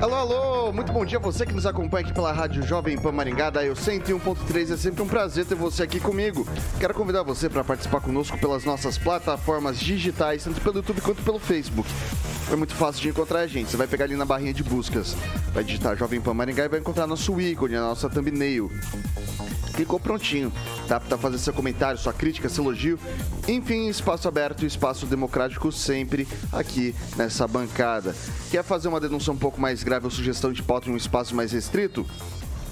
Alô, alô, muito bom dia a você que nos acompanha aqui pela Rádio Jovem Pan Maringá, da Eu 101.3. É sempre um prazer ter você aqui comigo. Quero convidar você para participar conosco pelas nossas plataformas digitais, tanto pelo YouTube quanto pelo Facebook. É muito fácil de encontrar a gente. Você vai pegar ali na barrinha de buscas, vai digitar Jovem Pan Maringá e vai encontrar nosso ícone, a nossa thumbnail clicou prontinho. Dá para fazer seu comentário, sua crítica, seu elogio. Enfim, espaço aberto espaço democrático sempre aqui nessa bancada. Quer fazer uma denúncia um pouco mais grave ou sugestão de pauta em um espaço mais restrito?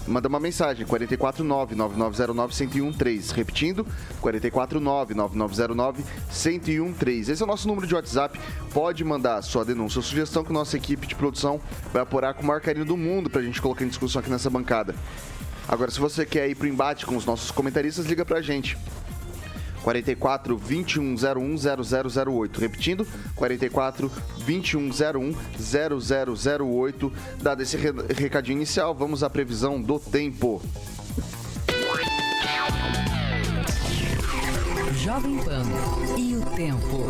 Manda uma mensagem, 449-9909-1013. Repetindo, 449-9909-1013. Esse é o nosso número de WhatsApp. Pode mandar sua denúncia ou sugestão que nossa equipe de produção vai apurar com o maior carinho do mundo pra gente colocar em discussão aqui nessa bancada. Agora, se você quer ir pro embate com os nossos comentaristas, liga pra gente. 44 2101 0008. Repetindo, 44 2101 0008. Dado esse recadinho inicial, vamos à previsão do tempo. Jovem Pan e o tempo.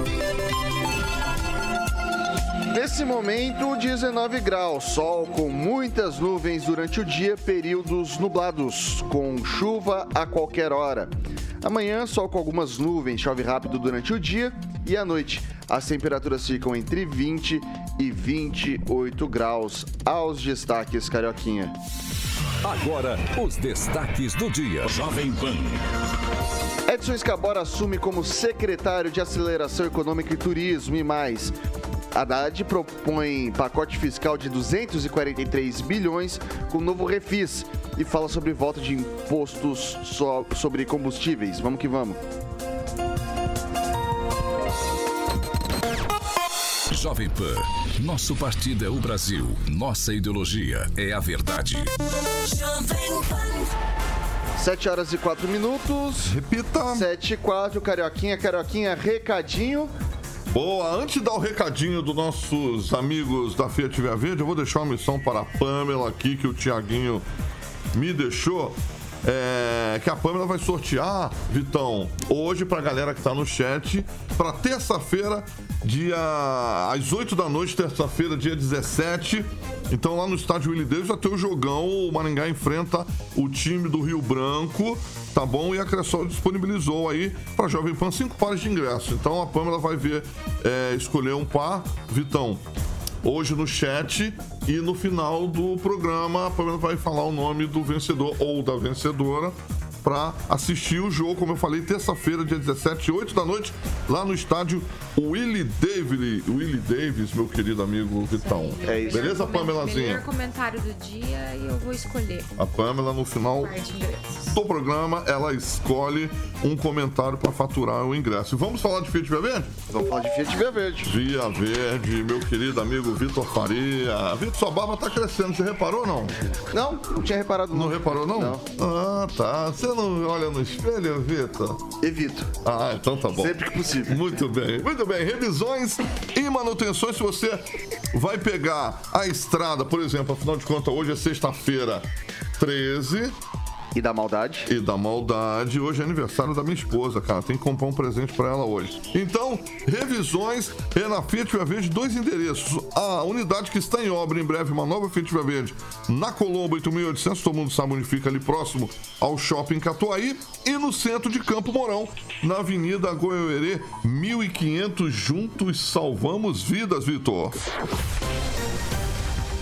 Nesse momento, 19 graus, sol com muitas nuvens durante o dia, períodos nublados, com chuva a qualquer hora. Amanhã, sol com algumas nuvens, chove rápido durante o dia e à noite. As temperaturas ficam entre 20 e 28 graus. Aos destaques, Carioquinha. Agora, os destaques do dia. Jovem Pan. Edson Escabora assume como secretário de Aceleração Econômica e Turismo e mais. Haddad propõe pacote fiscal de 243 bilhões com novo refis e fala sobre volta de impostos sobre combustíveis. Vamos que vamos. Jovem Pan, nosso partido é o Brasil, nossa ideologia é a verdade. Sete horas e quatro minutos. Repita. Sete e quatro, Carioquinha, Carioquinha, recadinho. Boa, antes de dar o recadinho dos nossos amigos da Fiat Via Verde, eu vou deixar uma missão para a Pamela aqui, que o Tiaguinho me deixou. É, que a Pamela vai sortear, Vitão, hoje para a galera que está no chat, para terça-feira, dia às 8 da noite, terça-feira, dia 17. Então lá no estádio Willie Davis já tem o jogão, o Maringá enfrenta o time do Rio Branco tá bom? E a Cressol disponibilizou aí para Jovem Pan cinco pares de ingressos. Então a Pâmela vai ver, é, escolher um par, Vitão, hoje no chat e no final do programa a Pâmela vai falar o nome do vencedor ou da vencedora para assistir o jogo, como eu falei, terça-feira, dia 17, 8 da noite, lá no estádio Willie Davis, Willie Davis, meu querido amigo Vitão. É isso. Beleza, Pamelazinha? Melhor comentário do dia e eu vou escolher. A Pamela, no final do programa, ela escolhe um comentário para faturar o ingresso. Vamos falar de Fiat Via Verde? Vamos falar de Fiat Via Verde. Via Verde, meu querido amigo Vitor Faria. Vitor, sua barba tá crescendo, você reparou ou não? Não, não tinha reparado não. Não reparou não? Não. Ah, tá. Você não olha no espelho, Vitor? Evito. Ah, então tá bom. Sempre que possível. Muito bem, muito bem. Revisões e manutenções, se você vai pegar a estrada, por exemplo, afinal de contas, hoje é sexta-feira 13 e da maldade. E da maldade. Hoje é aniversário da minha esposa, cara. Tem que comprar um presente para ela hoje. Então, revisões é na Fiat Via Verde, dois endereços. A unidade que está em obra em breve, uma nova Fiat Via Verde, na Colombo 8800, todo mundo sabe onde fica ali próximo ao Shopping Catuaí. E no centro de Campo Mourão, na Avenida Goiôerê 1500. Juntos salvamos vidas, Vitor.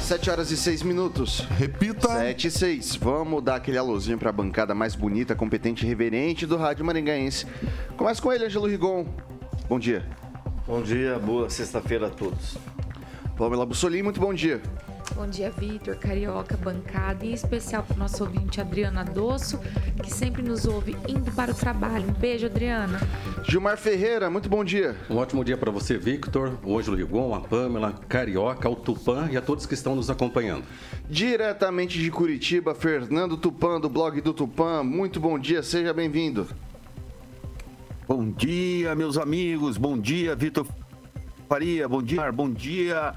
7 horas e 6 minutos. Repita. 7 e 6. Vamos dar aquele alôzinho para a bancada mais bonita, competente e reverente do Rádio Maringaense. Começa com ele, Angelo Rigon. Bom dia. Bom dia, boa sexta-feira a todos. Pamela Bussolim, muito bom dia. Bom dia, Vitor, Carioca, bancada, e em especial para o nosso ouvinte Adriana Dosso, que sempre nos ouve indo para o trabalho. Um beijo, Adriana. Gilmar Ferreira, muito bom dia. Um ótimo dia para você, Victor, o Ângelo Rigon, a Pamela, Carioca, o Tupã e a todos que estão nos acompanhando. Diretamente de Curitiba, Fernando Tupã, do blog do Tupã. Muito bom dia, seja bem-vindo. Bom dia, meus amigos. Bom dia, Vitor Faria. Bom dia, bom dia.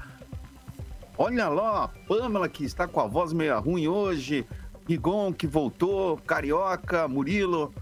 Olha lá, a Pamela que está com a voz meio ruim hoje. Rigon que voltou, Carioca, Murilo.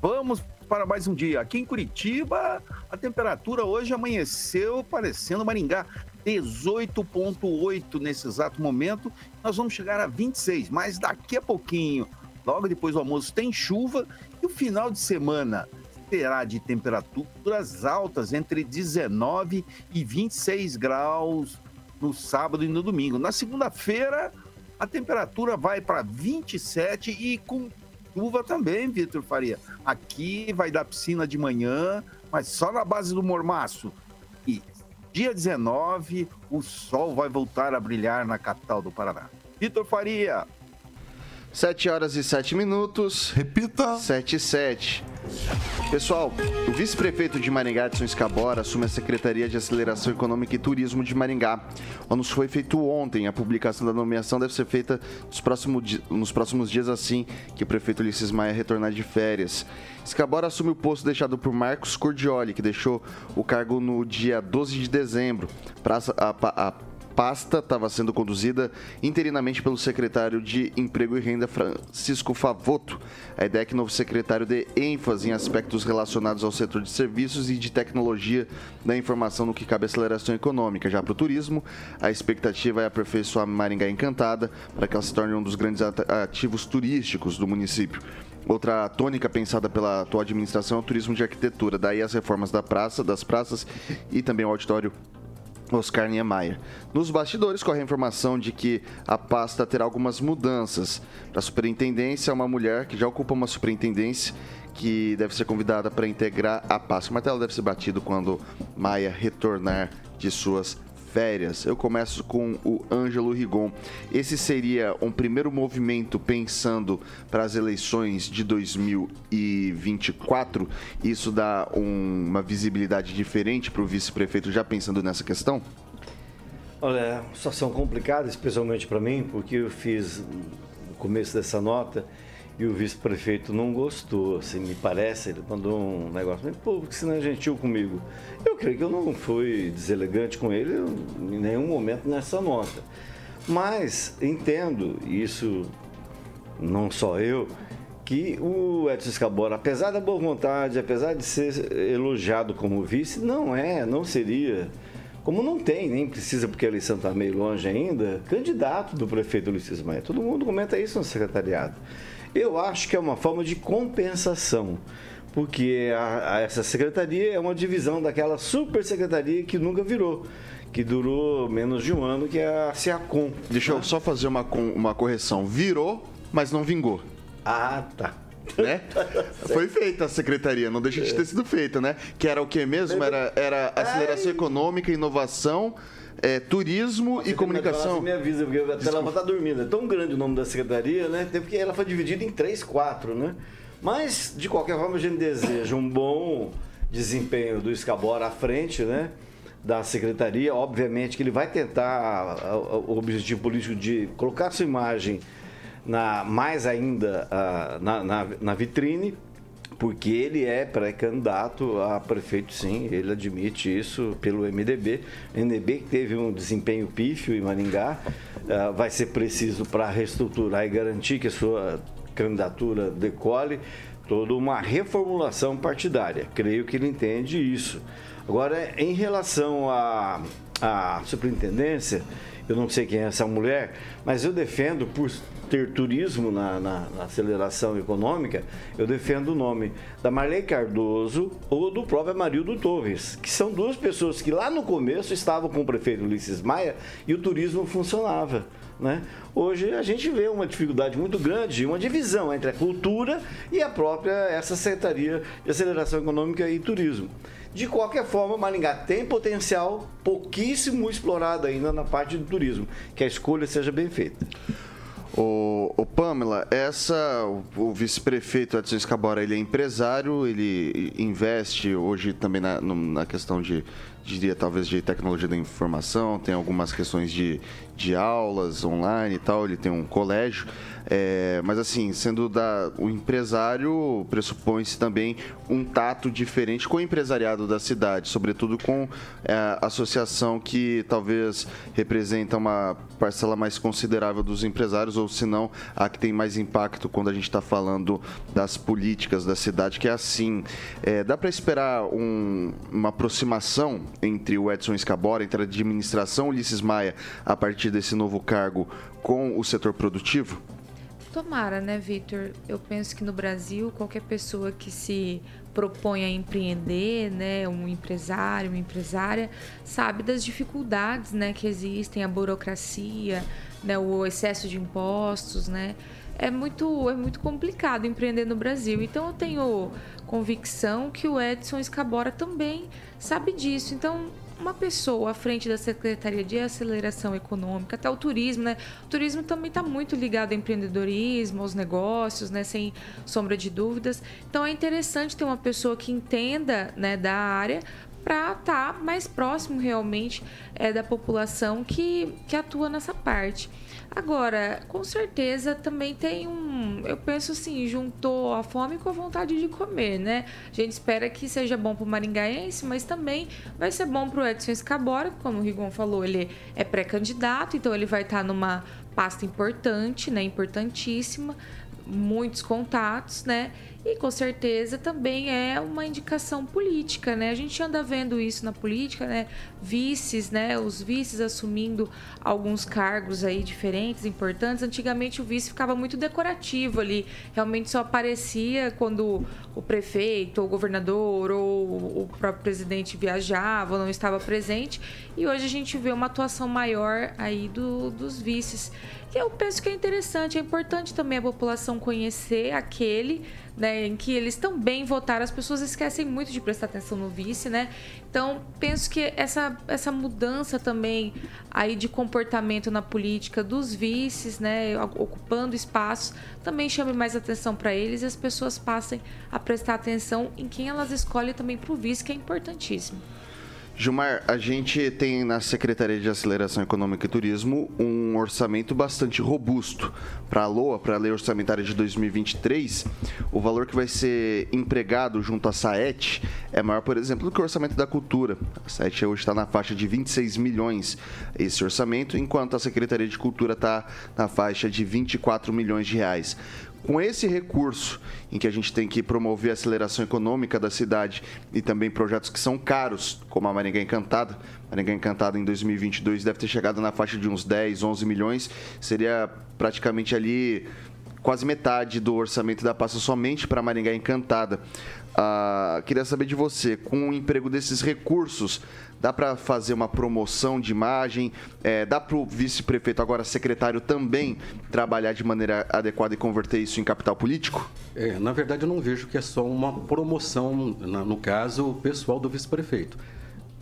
Vamos para mais um dia. Aqui em Curitiba, a temperatura hoje amanheceu parecendo Maringá. 18,8 nesse exato momento. Nós vamos chegar a 26, mas daqui a pouquinho, logo depois do almoço, tem chuva e o final de semana será de temperaturas altas entre 19 e 26 graus no sábado e no domingo. Na segunda-feira, a temperatura vai para 27 e com chuva também, Vitor Faria. Aqui vai dar piscina de manhã, mas só na base do mormaço. E dia 19, o sol vai voltar a brilhar na capital do Paraná. Vitor Faria. 7 horas e 7 minutos. Repita. 7 e 7. Pessoal, o vice-prefeito de Maringá, Edson Escabora, assume a Secretaria de Aceleração Econômica e Turismo de Maringá. O anúncio foi feito ontem. A publicação da nomeação deve ser feita nos próximos, nos próximos dias, assim que o prefeito Ulisses Maia retornar de férias. Escabora assume o posto deixado por Marcos Cordioli, que deixou o cargo no dia 12 de dezembro. Praça, a, a, pasta estava sendo conduzida interinamente pelo secretário de Emprego e Renda, Francisco Favoto. A ideia é que o novo secretário dê ênfase em aspectos relacionados ao setor de serviços e de tecnologia da informação no que cabe à aceleração econômica. Já para o turismo, a expectativa é aperfeiçoar Maringá Encantada para que ela se torne um dos grandes ativos turísticos do município. Outra tônica pensada pela atual administração é o turismo de arquitetura, daí as reformas da praça, das praças e também o auditório Oscar Niemeyer. Nos bastidores corre a informação de que a pasta terá algumas mudanças. Para a superintendência, uma mulher que já ocupa uma superintendência que deve ser convidada para integrar a pasta. O martelo deve ser batido quando Maia retornar de suas férias. Eu começo com o Ângelo Rigon. Esse seria um primeiro movimento pensando para as eleições de 2024. Isso dá um, uma visibilidade diferente para o vice-prefeito já pensando nessa questão? Olha, é situação complicada, especialmente para mim, porque eu fiz no começo dessa nota e o vice-prefeito não gostou, assim, me parece, ele mandou um negócio, pô, porque você não é gentil comigo. Eu creio que eu não fui deselegante com ele em nenhum momento nessa nota. Mas entendo, isso não só eu, que o Edson Escabora, apesar da boa vontade, apesar de ser elogiado como vice, não é, não seria, como não tem, nem precisa porque a eleição está meio longe ainda, candidato do prefeito Ulisses Maia. Todo mundo comenta isso no secretariado. Eu acho que é uma forma de compensação, porque a, a essa secretaria é uma divisão daquela super secretaria que nunca virou que durou menos de um ano, que é a SEACOM. Deixa eu só fazer uma, uma correção. Virou, mas não vingou. Ah, tá. Né? Foi feita a secretaria, não deixa de ter sido feita, né? Que era o que mesmo? Era, era aceleração econômica, inovação é, turismo Você e comunicação. Me avisa, porque até ela tá dormindo. É tão grande o nome da secretaria, né? Porque ela foi dividida em três, quatro, né? Mas, de qualquer forma, a gente deseja um bom desempenho do Escabora à frente, né? Da secretaria. Obviamente que ele vai tentar o objetivo político de colocar sua imagem na, mais ainda na, na, na vitrine porque ele é pré-candidato a prefeito, sim, ele admite isso pelo MDB. O MDB que teve um desempenho pífio em Maringá, uh, vai ser preciso para reestruturar e garantir que a sua candidatura decole toda uma reformulação partidária. Creio que ele entende isso. Agora, em relação à, à superintendência, eu não sei quem é essa mulher, mas eu defendo, por ter turismo na, na, na, aceleração econômica, eu defendo o nome da Marley Cardoso ou do próprio Amarildo Torres, que são duas pessoas que lá no começo estavam com o prefeito Ulisses Maia e o turismo funcionava. Né? Hoje a gente vê uma dificuldade muito grande, uma divisão entre a cultura e a própria essa secretaria de aceleração econômica e turismo. De qualquer forma, Maringá tem potencial pouquíssimo explorado ainda na parte do turismo. Que a escolha seja bem feita. O, o Pamela, essa o, vice-prefeito Edson Escabora, ele é empresário, ele investe hoje também na, na questão de, diria talvez de tecnologia da informação, tem algumas questões de, de aulas online e tal, ele tem um colégio, é, mas assim, sendo da, o empresário, pressupõe-se também um tato diferente com o empresariado da cidade, sobretudo com é, a associação que talvez representa uma parcela mais considerável dos empresários, ou se não, a que tem mais impacto quando a gente está falando das políticas da cidade, que é assim. É, dá para esperar um- uma aproximação entre o Edson Escabora, entre a administração Ulisses Maia, a partir desse novo cargo, com o setor produtivo? Tomara, né, Victor? Eu penso que no Brasil, qualquer pessoa que se propõe a empreender, né, um empresário, uma empresária, sabe das dificuldades, né, que existem, a burocracia, né, o excesso de impostos, né? É muito, é muito complicado empreender no Brasil. Então eu tenho convicção que o Edson Escabora também sabe disso. Então uma pessoa à frente da Secretaria de Aceleração Econômica, até o turismo, né? O turismo também está muito ligado ao empreendedorismo, aos negócios, né? Sem sombra de dúvidas. Então é interessante ter uma pessoa que entenda né, da área para estar mais próximo realmente é, da população que, que atua nessa parte. Agora, com certeza também tem um. Eu penso assim, juntou a fome com a vontade de comer, né? A gente espera que seja bom para o maringaense, mas também vai ser bom para o Edson Escabora, como o Rigon falou, ele é pré-candidato, então ele vai estar numa pasta importante, né? Importantíssima, muitos contatos, né? E com certeza também é uma indicação política, né? A gente anda vendo isso na política, né? Vices, né? Os vices assumindo alguns cargos aí diferentes, importantes. Antigamente o vice ficava muito decorativo ali, realmente só aparecia quando o prefeito, ou o governador ou o próprio presidente viajava, ou não estava presente. E hoje a gente vê uma atuação maior aí do, dos vices. E eu penso que é interessante, é importante também a população conhecer aquele né, em que eles também votaram. As pessoas esquecem muito de prestar atenção no vice, né? Então, penso que essa, essa mudança também aí de comportamento na política dos vices, né, ocupando espaços, também chame mais atenção para eles e as pessoas passem a prestar atenção em quem elas escolhem também para o vice, que é importantíssimo. Gilmar, a gente tem na Secretaria de Aceleração Econômica e Turismo um orçamento bastante robusto. Para a LOA, para a Lei Orçamentária de 2023, o valor que vai ser empregado junto à SAET é maior, por exemplo, do que o orçamento da cultura. A SAET hoje está na faixa de 26 milhões esse orçamento, enquanto a Secretaria de Cultura está na faixa de 24 milhões de reais com esse recurso em que a gente tem que promover a aceleração econômica da cidade e também projetos que são caros, como a Maringá Encantada. Maringá Encantada em 2022 deve ter chegado na faixa de uns 10, 11 milhões, seria praticamente ali quase metade do orçamento da pasta somente para Maringá Encantada. Ah, queria saber de você, com o emprego desses recursos, dá para fazer uma promoção de imagem? É, dá para o vice-prefeito, agora secretário, também trabalhar de maneira adequada e converter isso em capital político? É, na verdade, eu não vejo que é só uma promoção, no caso, pessoal do vice-prefeito.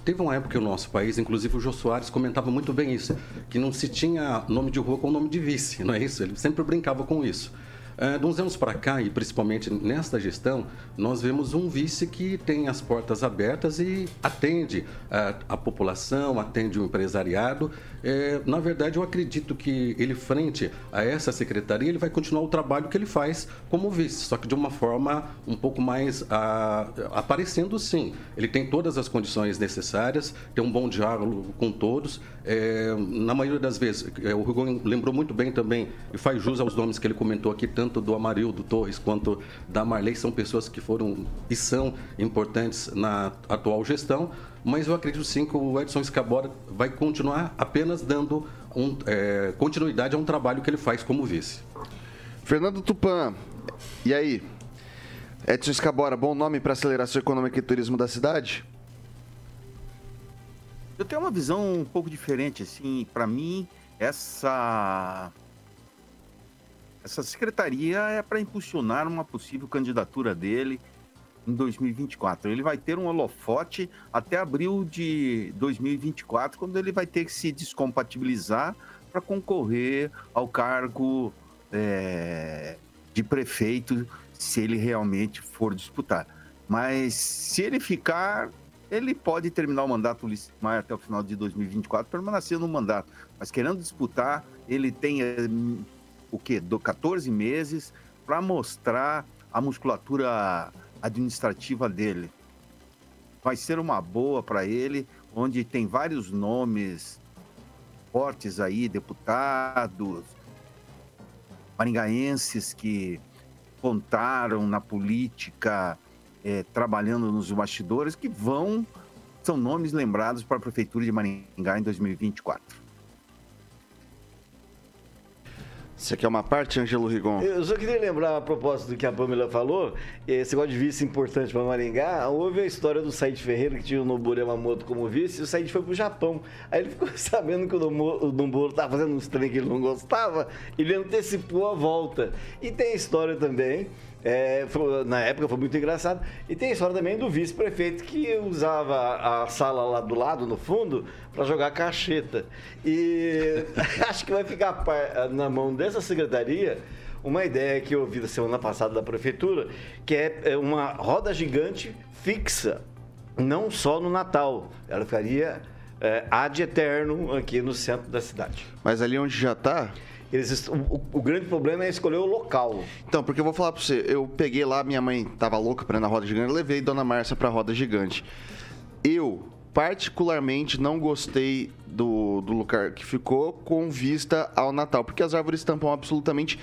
Teve uma época que o nosso país, inclusive o Jô Soares comentava muito bem isso, que não se tinha nome de rua com nome de vice, não é isso? Ele sempre brincava com isso. Ah, de uns anos para cá, e principalmente nesta gestão, nós vemos um vice que tem as portas abertas e atende a, a população, atende o empresariado. É, na verdade, eu acredito que ele, frente a essa secretaria, ele vai continuar o trabalho que ele faz como vice, só que de uma forma um pouco mais ah, aparecendo sim. Ele tem todas as condições necessárias, tem um bom diálogo com todos. É, na maioria das vezes, é, o Rigon lembrou muito bem também, e faz jus aos nomes que ele comentou aqui, tanto do Amarildo Torres quanto da Marley, são pessoas que foram e são importantes na atual gestão, mas eu acredito sim que o Edson Escabora vai continuar apenas dando um, é, continuidade a um trabalho que ele faz como vice. Fernando Tupan, e aí? Edson Escabora, bom nome para aceleração econômica e turismo da cidade? Eu tenho uma visão um pouco diferente, assim, para mim, essa essa secretaria é para impulsionar uma possível candidatura dele em 2024. Ele vai ter um holofote até abril de 2024, quando ele vai ter que se descompatibilizar para concorrer ao cargo é, de prefeito, se ele realmente for disputar. Mas se ele ficar, ele pode terminar o mandato Maia até o final de 2024, permanecer no mandato. Mas querendo disputar, ele tem é, o quê? Do 14 meses para mostrar a musculatura administrativa dele. Vai ser uma boa para ele, onde tem vários nomes fortes aí, deputados, maringaenses que contaram na política, é, trabalhando nos bastidores, que vão, são nomes lembrados para a Prefeitura de Maringá em 2024. Você quer uma parte, Ângelo Rigon? Eu só queria lembrar a propósito do que a Pamela falou, esse negócio de vice importante para Maringá, houve a história do Said Ferreira, que tinha o Noburo Yamamoto como vice, e o Said foi pro Japão. Aí ele ficou sabendo que o Noburo estava fazendo uns trem que ele não gostava, ele antecipou a volta. E tem a história também é, foi, na época foi muito engraçado. E tem a história também do vice-prefeito que usava a sala lá do lado, no fundo, para jogar cacheta. E acho que vai ficar na mão dessa secretaria uma ideia que eu ouvi da semana passada da prefeitura, que é, é uma roda gigante fixa, não só no Natal. Ela ficaria é, ad eterno aqui no centro da cidade. Mas ali onde já está, eles, o, o, grande problema é escolher o local. Então, porque eu vou falar pra você, eu peguei lá, minha mãe tava louca pra ir na roda gigante, eu levei Dona Márcia pra roda gigante. Eu, particularmente, não gostei do, do lugar que ficou com vista ao Natal, porque as árvores tampam absolutamente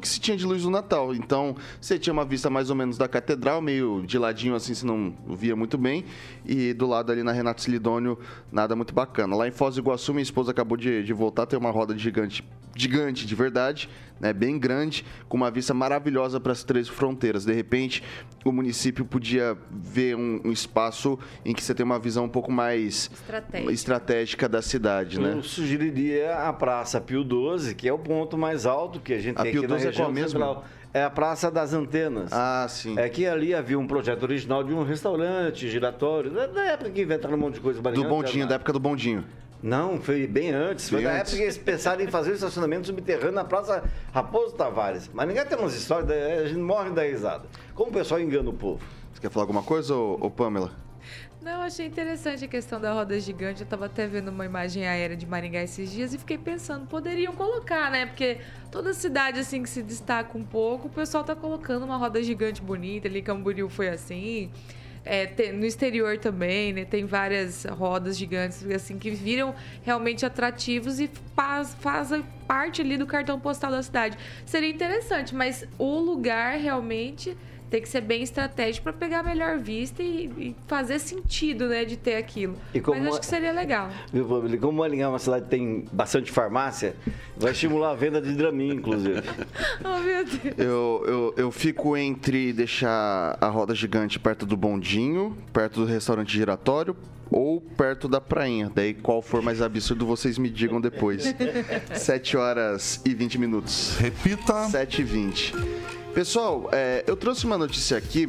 que se tinha de luz no Natal. Então, você tinha uma vista mais ou menos da catedral, meio de ladinho assim, se não via muito bem. E do lado ali na Renato Silidônio, nada muito bacana. Lá em Foz do Iguaçu, minha esposa acabou de, de voltar, tem uma roda gigante, gigante de verdade, né, bem grande, com uma vista maravilhosa para as três fronteiras. De repente, o município podia ver um, um, espaço em que você tem uma visão um pouco mais estratégica, estratégica da cidade, né? Eu sugeriria a Praça Pio 12, que é o ponto mais alto que a gente a tem Pio aqui 12 na região é mesmo? É a Praça das Antenas. Ah, sim. É que ali havia um projeto original de um restaurante giratório, da época que inventaram um monte de coisa. Do bondinho, da época do bondinho. Não, foi bem antes. Bem foi na antes. época que eles pensaram em fazer o estacionamento subterrâneo na Praça Raposo Tavares. Mas ninguém tem umas histórias, a gente morre da risada. Como o pessoal engana o povo. Você quer falar alguma coisa, ô, Pamela? Não, achei interessante a questão da roda gigante. Eu estava até vendo uma imagem aérea de Maringá esses dias e fiquei pensando, poderiam colocar, né? Porque toda cidade assim que se destaca um pouco, o pessoal tá colocando uma roda gigante bonita ali, Camboriú foi assim. É, tem, no exterior também, né? Tem várias rodas gigantes assim que viram realmente atrativos e faz, fazem parte ali do cartão postal da cidade. Seria interessante, mas o lugar realmente tem que ser bem estratégico para pegar a melhor vista e, e, fazer sentido, né, de ter aquilo. Mas acho que seria legal. Viu, Como Maringá é uma cidade que tem bastante farmácia, vai estimular a venda de Dramin, inclusive. oh, meu Deus. Eu, eu, eu fico entre deixar a roda gigante perto do bondinho, perto do restaurante giratório, ou perto da prainha. Daí, qual for mais absurdo, vocês me digam depois. 7 horas e 20 minutos. Repita. 7 e 20. Pessoal, é, eu trouxe uma notícia aqui,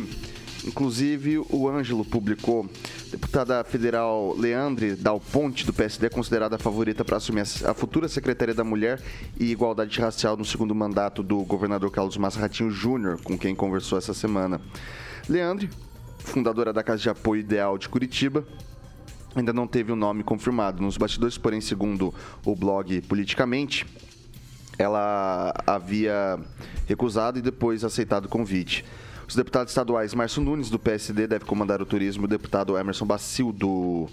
inclusive o Ângelo publicou. Deputada federal Leandre Dal Ponte, do PSD, é considerada a favorita para assumir a futura Secretaria da Mulher e Igualdade Racial no segundo mandato do governador Carlos Massa Ratinho Júnior, com quem conversou essa semana. Leandre, fundadora da Casa de Apoio Ideal de Curitiba, ainda não teve o um nome confirmado nos bastidores, porém, segundo o blog Politicamente, ela havia recusado e depois aceitado o convite. Os deputados estaduais Márcio Nunes, do PSD, deve comandar o turismo, o deputado Emerson Bacil, do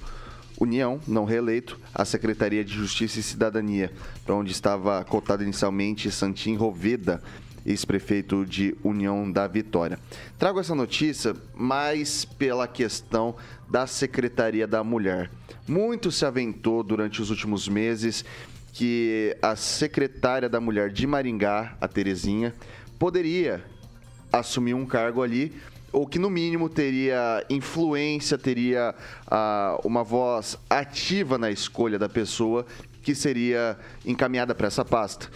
União, não reeleito, a Secretaria de Justiça e Cidadania, para onde estava cotado inicialmente Santim Roveda, ex-prefeito de União da Vitória. Trago essa notícia mais pela questão da Secretaria da Mulher. Muito se aventou durante os últimos meses que a secretária da mulher de Maringá, a Terezinha, poderia assumir um cargo ali ou que no mínimo teria influência, teria uh, uma voz ativa na escolha da pessoa que seria encaminhada para essa pasta.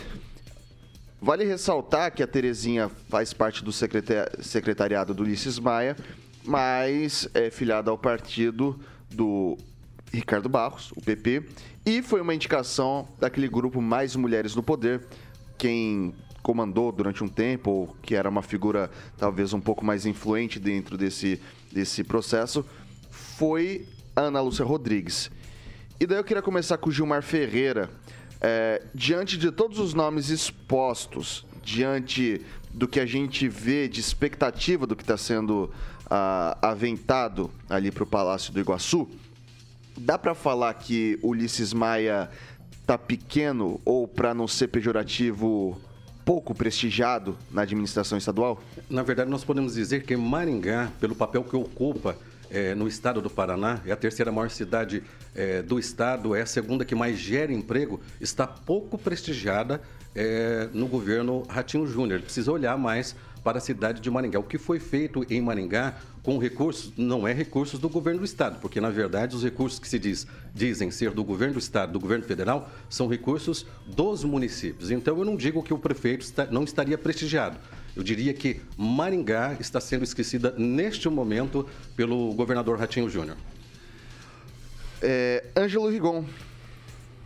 Vale ressaltar que a Terezinha faz parte do secretariado do Ulisses Maia mas é filiada ao partido do Ricardo Barros, o PP, e foi uma indicação daquele grupo Mais Mulheres no Poder, quem comandou durante um tempo, ou que era uma figura talvez um pouco mais influente dentro desse, desse processo, foi Ana Lúcia Rodrigues. E daí eu queria começar com o Gilmar Ferreira. É, diante de todos os nomes expostos, diante do que a gente vê de expectativa do que está sendo ah, aventado ali para o Palácio do Iguaçu, dá para falar que Ulisses Maia tá pequeno ou, para não ser pejorativo, pouco prestigiado na administração estadual? Na verdade, nós podemos dizer que Maringá, pelo papel que ocupa é, no estado do Paraná, é a terceira maior cidade é, do estado, é a segunda que mais gera emprego, está pouco prestigiada é, no governo Ratinho Júnior. Precisa olhar mais para a cidade de Maringá. O que foi feito em Maringá com recursos, não é recursos do governo do estado, porque na verdade os recursos que se diz, dizem ser do governo do estado, do governo federal, são recursos dos municípios. Então eu não digo que o prefeito está, não estaria prestigiado. Eu diria que Maringá está sendo esquecida neste momento pelo governador Ratinho Júnior. É, Ângelo Rigon.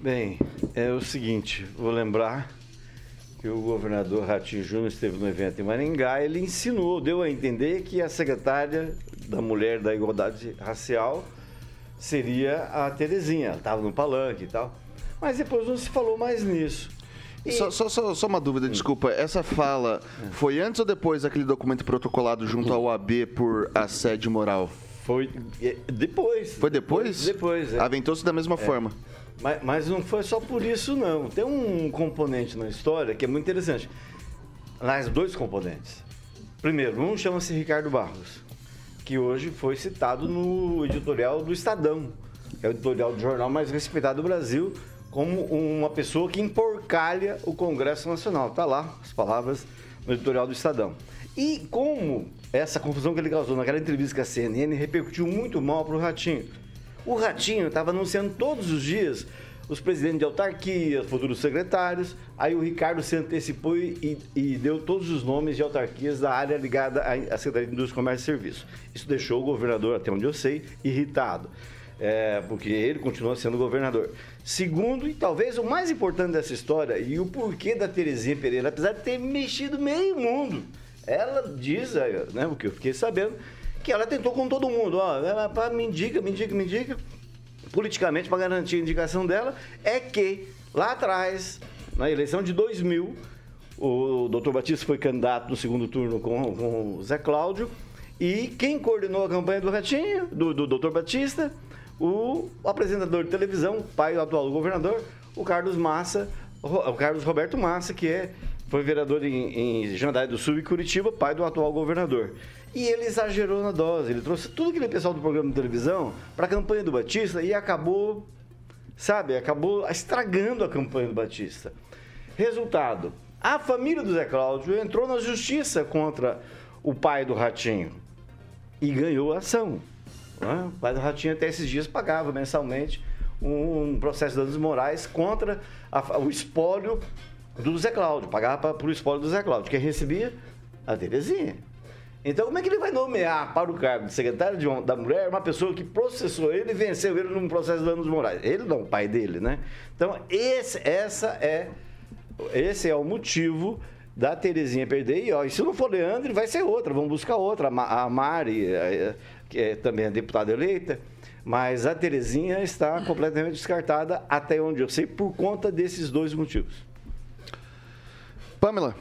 Bem, é o seguinte, vou lembrar que o governador Ratinho Júnior esteve no evento em Maringá, ele ensinou, deu a entender que a secretária da Mulher da Igualdade Racial seria a Terezinha, estava no palanque e tal. Mas depois não se falou mais nisso. E... Só, só, só, só, uma dúvida, desculpa. Essa fala foi antes ou depois daquele documento protocolado junto ao AB por assédio moral? Foi depois. Foi depois? Depois, é. Aventou-se da mesma é. forma. Mas, mas, não foi só por isso, não. Tem um componente na história que é muito interessante. Aliás, dois componentes. Primeiro, um chama-se Ricardo Barros, que hoje foi citado no editorial do Estadão, que é o editorial do jornal mais respeitado do Brasil, como uma pessoa que emporcalha o Congresso Nacional. Está lá as palavras no editorial do Estadão. E como essa confusão que ele causou naquela entrevista com a CNN repercutiu muito mal para o Ratinho. O Ratinho estava anunciando todos os dias os presidentes de autarquia, futuros secretários. Aí o Ricardo se antecipou e, e, deu todos os nomes de autarquias da área ligada à Secretaria de Indústria, Comércio e Serviços. Isso deixou o governador, até onde eu sei, irritado. É, porque ele continua sendo governador. Segundo, e talvez o mais importante dessa história, e o porquê da Terezinha Pereira, apesar de ter mexido meio mundo, ela diz, né, o que eu fiquei sabendo, que ela tentou com todo mundo, ó, ela, me indica, me indica, me indica, politicamente para garantir a indicação dela, é que lá atrás, na eleição de 2000, o doutor Batista foi candidato no segundo turno com, com o Zé Cláudio, e quem coordenou a campanha do Ratinho, do, do doutor Batista, o apresentador de televisão, pai do atual governador, o Carlos Massa, o Carlos Roberto Massa, que é, foi vereador em, em do Sul e Curitiba, pai do atual governador. E ele exagerou na dose, ele trouxe tudo aquele pessoal do programa de televisão para a campanha do Batista e acabou, sabe, acabou estragando a campanha do Batista. Resultado, a família do Zé Cláudio entrou na justiça contra o pai do Ratinho e ganhou a ação. Né? O pai do Ratinho até esses dias pagava mensalmente um processo de danos morais contra a, o espólio do Zé Cláudio, pagava para o espólio do Zé Cláudio. Quem recebia? A Terezinha. Então, como é que ele vai nomear para o cargo de secretário de, da mulher uma pessoa que processou ele e venceu ele num processo de danos morais? Ele não, o pai dele, né? Então, esse, essa é, esse é o motivo da Terezinha perder. E, ó, e se não for Leandro, vai ser outra. Vamos buscar outra. A Mari, que é também a deputada eleita. Mas a Terezinha está completamente descartada, até onde eu sei, por conta desses dois motivos. Pamela.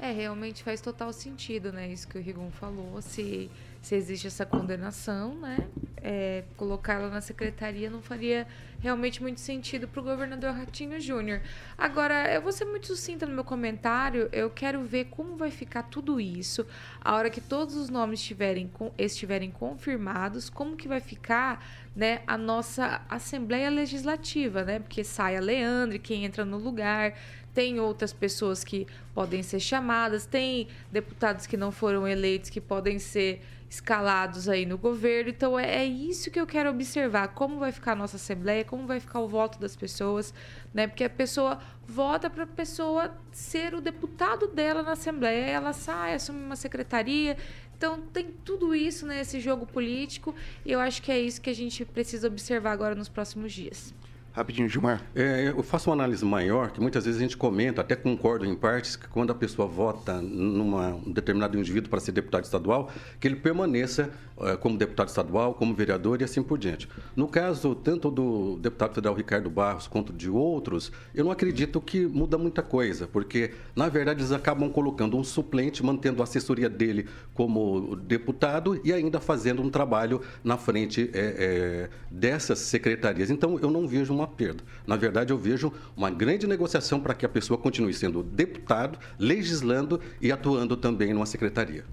É, realmente faz total sentido, né? Isso que o Rigon falou. Se, se existe essa condenação, né? É, colocá-la na secretaria não faria realmente muito sentido para o governador Ratinho Júnior. Agora, eu vou ser muito sucinta no meu comentário. Eu quero ver como vai ficar tudo isso a hora que todos os nomes estiverem, estiverem confirmados, como que vai ficar né, a nossa Assembleia Legislativa, né? Porque sai a Leandre, quem entra no lugar, tem outras pessoas que podem ser chamadas, tem deputados que não foram eleitos que podem ser escalados aí no governo. Então é, é, isso que eu quero observar, como vai ficar a nossa assembleia, como vai ficar o voto das pessoas, né? Porque a pessoa vota para a pessoa ser o deputado dela na assembleia, ela sai, assume uma secretaria, Então tem tudo isso nesse jogo político e eu acho que é isso que a gente precisa observar agora nos próximos dias. Rapidinho, Gilmar. É, eu faço uma análise maior, que muitas vezes a gente comenta, até concordo em partes, que quando a pessoa vota num determinado indivíduo para ser deputado estadual, que ele permaneça é, como deputado estadual, como vereador e assim por diante. No caso, tanto do deputado federal Ricardo Barros quanto de outros, eu não acredito que muda muita coisa, porque, na verdade, eles acabam colocando um suplente, mantendo a assessoria dele como deputado e ainda fazendo um trabalho na frente é, é, dessas secretarias. Então, eu não vejo uma uma perda. Na verdade, eu vejo uma grande negociação para que a pessoa continue sendo deputado, legislando e atuando também numa secretaria.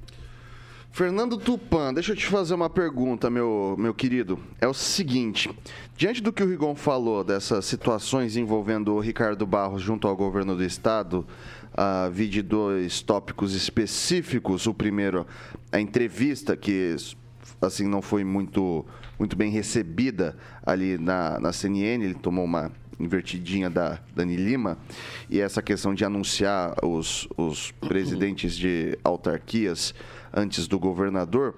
Fernando Tupan, deixa eu te fazer uma pergunta, meu, meu querido. É o seguinte: diante do que o Rigon falou dessas situações envolvendo o Ricardo Barros junto ao governo do estado, uh, vi de dois tópicos específicos. O primeiro, a entrevista que assim não foi muito muito bem recebida ali na, na CNN, ele tomou uma invertidinha da Dani Lima, e essa questão de anunciar os, os presidentes de autarquias antes do governador,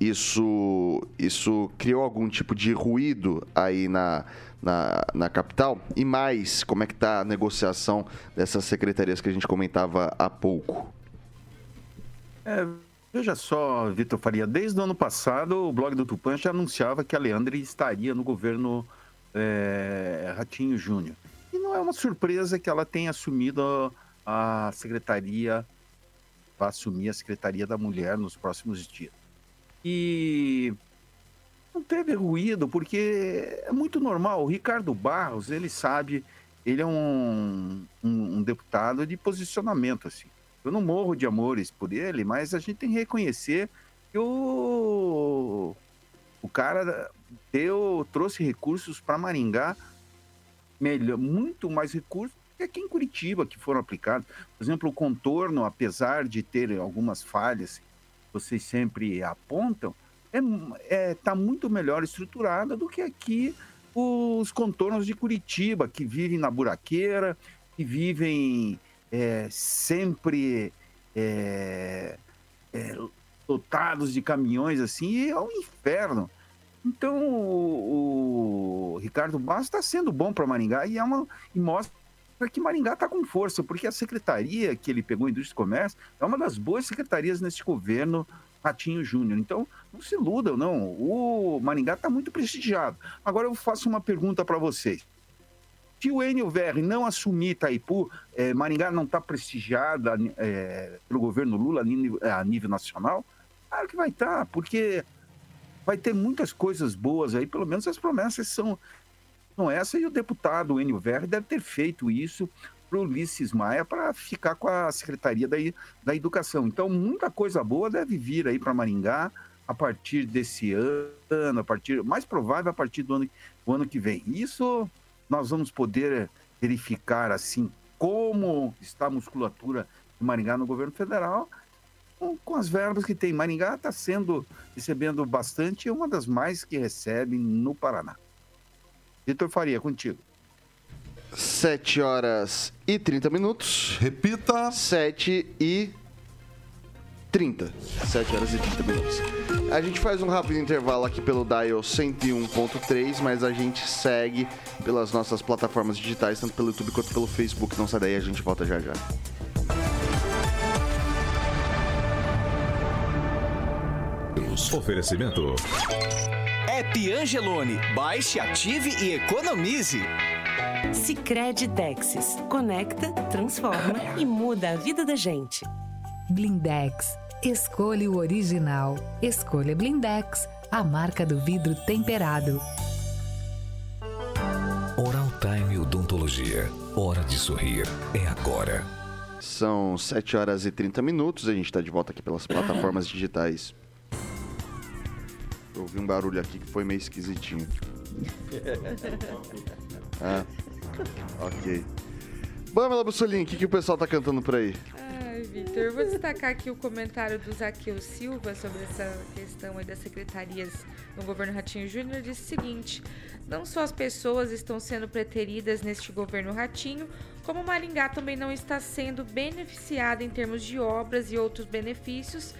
isso, isso criou algum tipo de ruído aí na, na, na capital? E mais, como é que está a negociação dessas secretarias que a gente comentava há pouco? É, Veja só, Vitor Faria, desde o ano passado o blog do Tupan já anunciava que a Leandre estaria no governo é, Ratinho Júnior. E não é uma surpresa que ela tenha assumido a secretaria, vai assumir a Secretaria da Mulher nos próximos dias. E não teve ruído, porque é muito normal. O Ricardo Barros, ele sabe, ele é um, um, um deputado de posicionamento, assim. Eu não morro de amores por ele, mas a gente tem que reconhecer que o, o cara deu, trouxe recursos para Maringá, melhor, muito mais recursos que aqui em Curitiba que foram aplicados. Por exemplo, o contorno, apesar de ter algumas falhas, vocês sempre apontam, está é, tá muito melhor estruturada do que aqui os contornos de Curitiba, que vivem na buraqueira, que vivem é, sempre é, é, lotados de caminhões assim, é um inferno. Então o, o Ricardo Bastos está sendo bom para Maringá e, é uma, e mostra que Maringá está com força, porque a secretaria que ele pegou, Indústria e Comércio, é uma das boas secretarias nesse governo Ratinho Júnior. Então, não se iludam, não. O Maringá está muito prestigiado. Agora eu faço uma pergunta para vocês. Se o Enio VR não assumir Itaipu, é, Maringá não está prestigiada é, pelo governo Lula a nível nacional? Claro que vai estar, tá, porque vai ter muitas coisas boas aí, pelo menos as promessas são, são essas, e o deputado Enio VR deve ter feito isso para o Ulisses Maia para ficar com a Secretaria da, da Educação. Então, muita coisa boa deve vir aí para Maringá a partir desse ano, a partir mais provável a partir do ano, do ano que vem. Isso nós vamos poder verificar assim como está a musculatura de Maringá no governo federal com, com as verbas que tem. Maringá está sendo recebendo bastante, é uma das mais que recebe no Paraná. Vitor Faria, contigo. 7 horas e 30 minutos. Repita. 7 e 30. 7 horas e 30 minutos. A gente faz um rápido intervalo aqui pelo Dial 101.3, mas a gente segue pelas nossas plataformas digitais, tanto pelo YouTube quanto pelo Facebook. Não sai daí, a gente volta já já. Oferecimento. App Angelone. Baixe, ative e economize. Sicredi Texas. Conecta, transforma e muda a vida da gente. Blindex Escolha o original. Escolha Blindex, a marca do vidro temperado. Oral Time Odontologia. Hora de sorrir. É agora. São 7 horas e 30 minutos. A gente está de volta aqui pelas plataformas digitais. Eu ouvi um barulho aqui que foi meio esquisitinho. ah, ok. Pamela Bussolini, o que, que o pessoal tá cantando por aí? Vitor. Eu vou destacar aqui o comentário do Zaqueu Silva sobre essa questão aí das secretarias no governo Ratinho Júnior. Disse o seguinte: não só as pessoas estão sendo preteridas neste governo Ratinho, como Maringá também não está sendo beneficiada em termos de obras e outros benefícios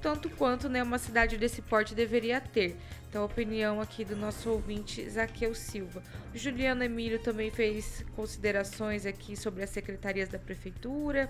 tanto quanto né, uma cidade desse porte deveria ter. Então, a opinião aqui do nosso ouvinte Zaqueu Silva. O Juliano Emílio também fez considerações aqui sobre as secretarias da prefeitura.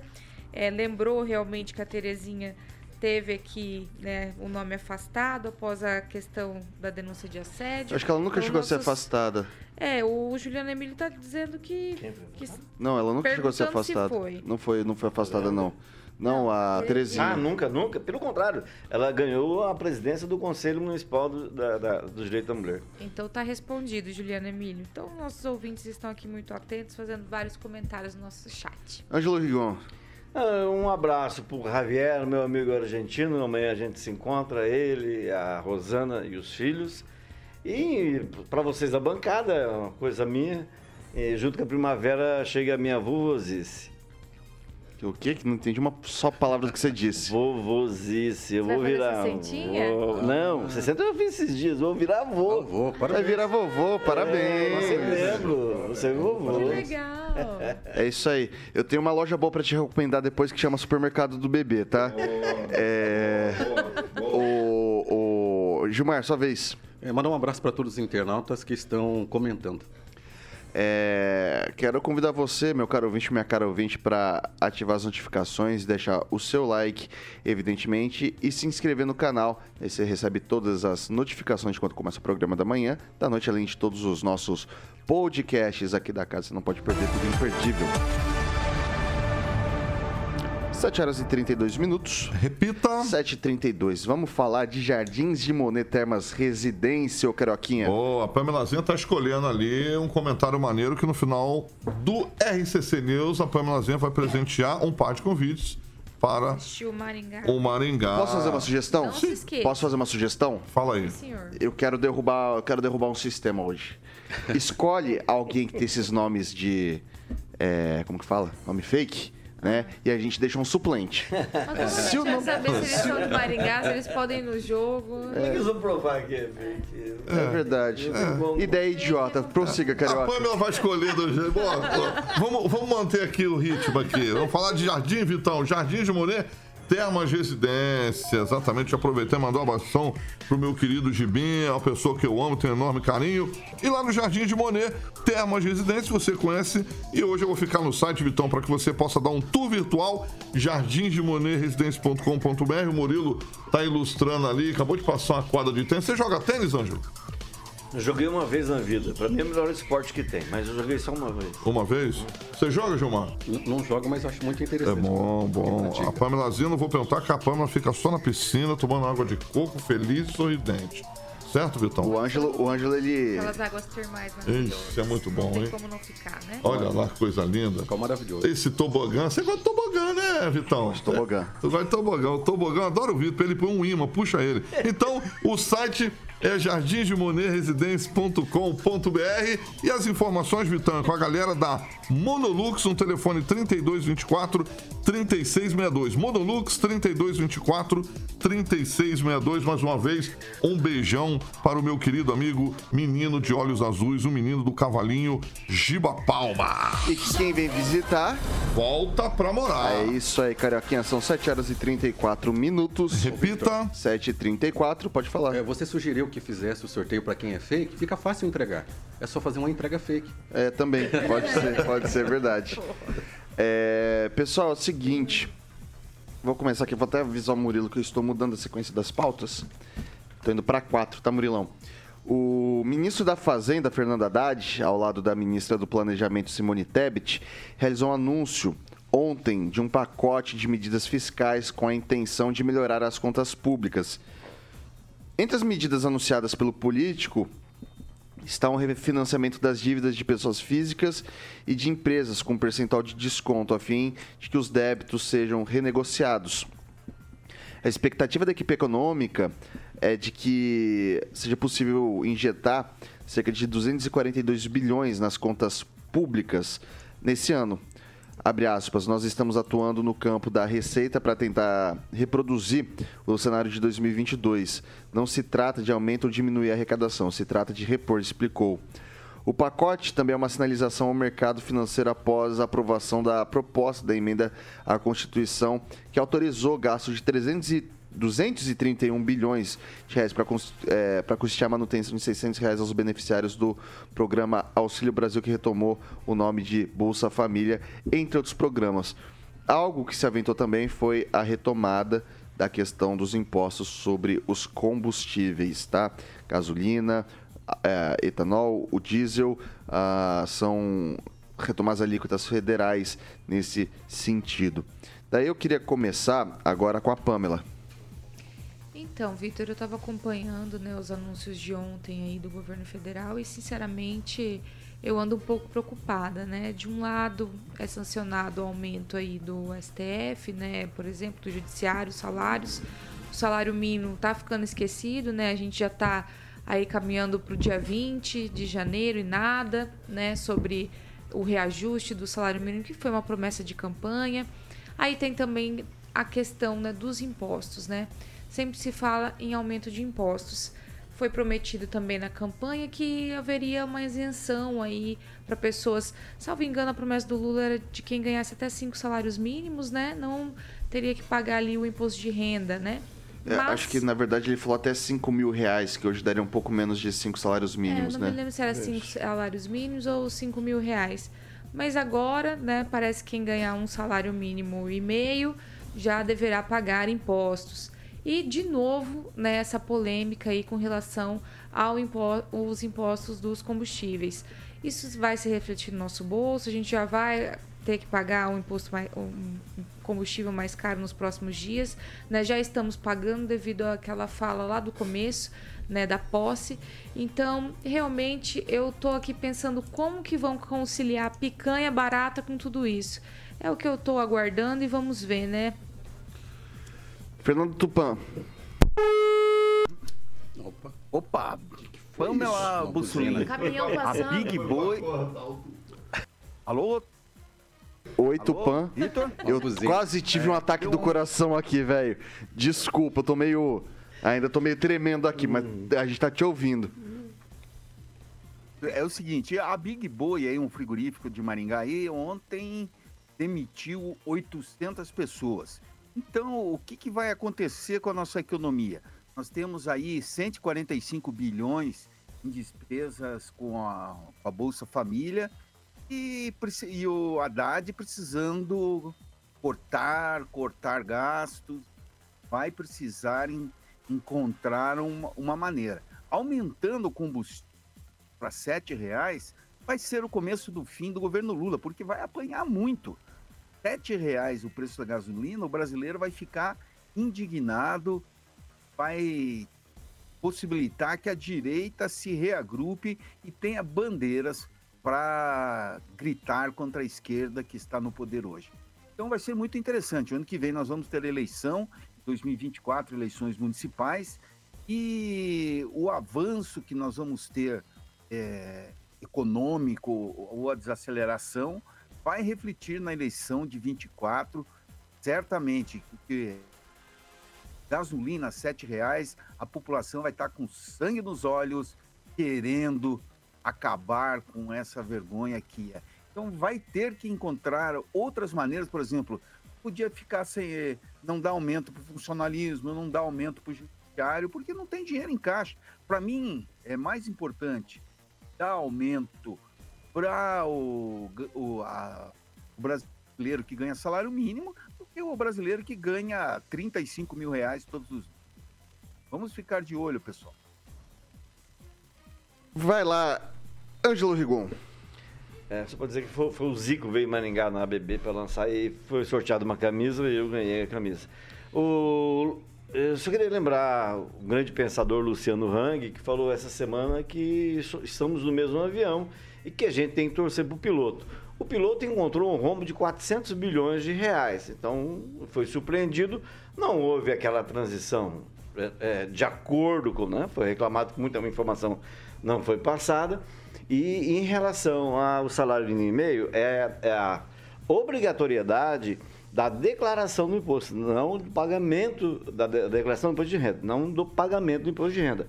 É, lembrou realmente que a Terezinha teve aqui né, o nome afastado após a questão da denúncia de assédio. Acho que ela nunca Então, chegou a ser nossos- afastada. É, o Juliano Emílio está dizendo que, que Não, ela nunca chegou a ser Perguntando se afastada. foi. Não foi, não foi afastada, não. Não, a Terezinha. Ah, nunca, nunca. Pelo contrário, ela ganhou a presidência do Conselho Municipal do, da, da, dos Direitos da Mulher. Então tá respondido, Juliano Emílio. Então nossos ouvintes estão aqui muito atentos, fazendo vários comentários no nosso chat. Ângelo Rigon. Ah, Um abraço pro Javier, meu amigo argentino. Amanhã a gente se encontra, ele, a Rosana e os filhos. E para vocês da bancada, é uma coisa minha. E junto com a primavera chega a minha vovosice. O quê? Que não entendi uma só palavra do que você disse. Vovosice, eu Vai vou fazer virar. sessentinha? vô- Não, 60 eu fiz esses dias, vou virar vô. Vou, Vai parabéns. virar vovô, parabéns. Você lembro, você é vovô. Que legal! É isso aí. Eu tenho uma loja boa pra te recomendar depois que chama Supermercado do Bebê, tá? É. O, o Gilmar, sua vez. É, mandar um abraço para todos os internautas que estão comentando. É, quero convidar você, meu caro ouvinte, minha cara ouvinte, para ativar as notificações, deixar o seu like, evidentemente, e se inscrever no canal. Aí você recebe todas as notificações quando começa o programa da manhã, da noite, além de todos os nossos podcasts aqui da casa. Você não pode perder tudo imperdível. 7 horas e 32 minutos. Repita. 7h32. Vamos falar de Jardins de Monet Termas Residência, ô Caroquinha. Ô, a Pamelazinha tá escolhendo ali um comentário maneiro que no final do RCC News a Pamelazinha vai presentear um par de convites para Assistiu Maringá. o Maringá. Posso fazer uma sugestão? Não se esqueça. Posso fazer uma sugestão? Fala aí. Senhor. Eu quero derrubar, eu quero derrubar um sistema hoje. Escolhe alguém que tem esses nomes de. é, como que fala? Nome fake, né? E a gente deixa um suplente. Mas Se o quer nome- saber se eles são de Maringá, se eles podem ir no jogo. Como é que eles vão provar que é fake? É, verdade. Ideia idiota. Prossiga, A carioca. Pamela vai escolher do jeito. Bom, vamos, vamos manter aqui o ritmo aqui. Vamos falar de Jardim, Vitão. Jardim de Monet, Termas Residência. Exatamente, aproveitei e mandar um abração pro meu querido Gibim, é uma pessoa que eu amo, tenho enorme carinho. E lá no Jardim de Monet, Termas Residência, você conhece. E hoje eu vou ficar no site, Vitão, para que você possa dar um tour virtual, jardimdemonetresidencia.com.br. O Murilo tá ilustrando ali, acabou de passar uma quadra de tênis. Você joga tênis, Ângelo? Eu joguei uma vez na vida. Pra mim é o melhor esporte que tem, mas eu joguei só uma vez. Uma vez? Você joga, Gilmar? N- Não jogo, mas acho muito É interessante. bom, bom. A Pamelazinha, não vou perguntar que a Pamela fica só na piscina, tomando água de coco, feliz e sorridente. Certo, Vitão? O Ângelo, o Ângelo, ele. Aquelas águas termais maravilhosas. Isso é muito bom, Não tem hein? como não ficar, né? Olha lá que coisa linda. Ficou maravilhoso. Esse tobogã, você gosta de tobogã, né, Vitão? tobogã. Tu gosta de tobogã. O tobogã, adoro o Vitor, ele põe um imã, puxa ele. Então, o site é jardimdemonetresidencia.com.br e as informações, Vitão, com a galera da Monolux, no telefone 3224 3662. Monolux 3224 3662. Mais uma vez, um beijão para o meu querido amigo menino de olhos azuis, o menino do cavalinho Giba Palma. E que quem vem visitar. Volta pra morar. É isso aí, Carioquinha. São 7 horas e 34 minutos. Repita. 7 e 34 pode falar. É, você sugeriu que fizesse o sorteio para quem é fake, fica fácil entregar. É só fazer uma entrega fake. É, também. Pode ser, pode ser verdade. É, pessoal, é o seguinte. Vou começar aqui, vou até avisar o Murilo que eu estou mudando a sequência das pautas. Estou indo para quatro, tá, Murilão? O ministro da Fazenda, Fernando Haddad, ao lado da ministra do Planejamento, Simone Tebet, realizou um anúncio ontem de um pacote de medidas fiscais com a intenção de melhorar as contas públicas. Entre as medidas anunciadas pelo político está um refinanciamento das dívidas de pessoas físicas e de empresas com percentual de desconto, a fim de que os débitos sejam renegociados. A expectativa da equipe econômica é de que seja possível injetar cerca de 242 bilhões nas contas públicas nesse ano. Abre aspas, nós estamos atuando no campo da receita para tentar reproduzir o cenário de 2022. Não se trata de aumento ou diminuir a arrecadação, se trata de repor, explicou. O pacote também é uma sinalização ao mercado financeiro após a aprovação da proposta da emenda à Constituição, que autorizou gasto de 231 bilhões de reais para é, custear a manutenção de 600 reais aos beneficiários do programa Auxílio Brasil, que retomou o nome de Bolsa Família, entre outros programas. Algo que se aventou também foi a retomada da questão dos impostos sobre os combustíveis, tá? Gasolina, é, etanol, o diesel, ah, são retomadas alíquotas federais nesse sentido. Daí eu queria começar agora com a Pamela. Então, Vitor, eu estava acompanhando né, os anúncios de ontem aí do governo federal e, sinceramente, eu ando um pouco preocupada, né? De um lado é sancionado o aumento aí do STF, né? Por exemplo, do judiciário, salários. O salário mínimo está ficando esquecido, né? A gente já está aí caminhando para o dia 20 de janeiro e nada, né? Sobre o reajuste do salário mínimo, que foi uma promessa de campanha. Aí tem também a questão né, dos impostos, né? Sempre se fala em aumento de impostos. Foi prometido também na campanha que haveria uma isenção aí para pessoas. Salvo engano, a promessa do Lula era de quem ganhasse até cinco salários mínimos, né? Não teria que pagar ali o imposto de renda, né? É, Mas... Acho que, na verdade, ele falou até 5 mil reais, que hoje daria um pouco menos de 5 salários mínimos, é, não né? me lembro se era 5 salários mínimos ou 5 mil reais. Mas agora, né, parece que quem ganhar um salário mínimo e meio já deverá pagar impostos. E, de novo, né, essa polêmica aí com relação aos impo impostos dos combustíveis. Isso vai se refletir no nosso bolso, a gente já vai ter que pagar um imposto mais, um combustível mais caro nos próximos dias. Né? Já estamos pagando devido àquela fala lá do começo, né, da posse. Então, realmente, eu estou aqui pensando como que vão conciliar picanha barata com tudo isso. É o que eu estou aguardando e vamos ver, né? Fernando Tupan. Opa. Opa. Pamela Bussolini. Caminhão passando. A Big Boy. Alô? Oi, Tupã. Vitor? Eu quase tive um é, ataque do coração aqui, velho. Desculpa, eu tô meio. Ainda tô meio tremendo aqui, mas a gente tá te ouvindo. É o seguinte, a Big Boy, aí, um frigorífico de Maringá, aí, ontem demitiu 800 pessoas. Então, o que, que vai acontecer com a nossa economia? Nós temos aí 145 bilhões em despesas com a, com a Bolsa Família e, e o Haddad precisando cortar, cortar gastos, vai precisar em, encontrar uma, uma maneira. Aumentando o combustível para R$ reais vai ser o começo do fim do governo Lula, porque vai apanhar muito. R$ reais o preço da gasolina, o brasileiro vai ficar indignado, vai possibilitar que a direita se reagrupe e tenha bandeiras para gritar contra a esquerda que está no poder hoje. Então vai ser muito interessante. O ano que vem nós vamos ter eleição, 2024, eleições municipais, e o avanço que nós vamos ter é, econômico ou a desaceleração vai refletir na eleição de 24, certamente, porque gasolina R$ reais, a população vai estar com sangue nos olhos, querendo acabar com essa vergonha que é. Então vai ter que encontrar outras maneiras, por exemplo, podia ficar sem eh, não dar aumento para o funcionalismo, não dar aumento para o judiciário, porque não tem dinheiro em caixa. Para mim é mais importante dar aumento para o, o, o brasileiro que ganha salário mínimo do que o brasileiro que ganha 35 mil reais todos os Vamos ficar de olho, pessoal. Vai lá, Ângelo Rigon. É, só pra dizer que foi, foi o Zico veio em Maringá na ABB para lançar e foi sorteado uma camisa e eu ganhei a camisa. O, eu só queria lembrar o grande pensador Luciano Hang, que falou essa semana que estamos no mesmo avião e que a gente tem que torcer para o piloto. O piloto encontrou um rombo de 400 bilhões de reais, então foi surpreendido. Não houve aquela transição é, é, de acordo com, né? Foi reclamado que muita informação não foi passada. E em relação ao salário mínimo e meio, é, é a obrigatoriedade da declaração do imposto, não do pagamento da, declaração do imposto de renda, não do pagamento do imposto de renda.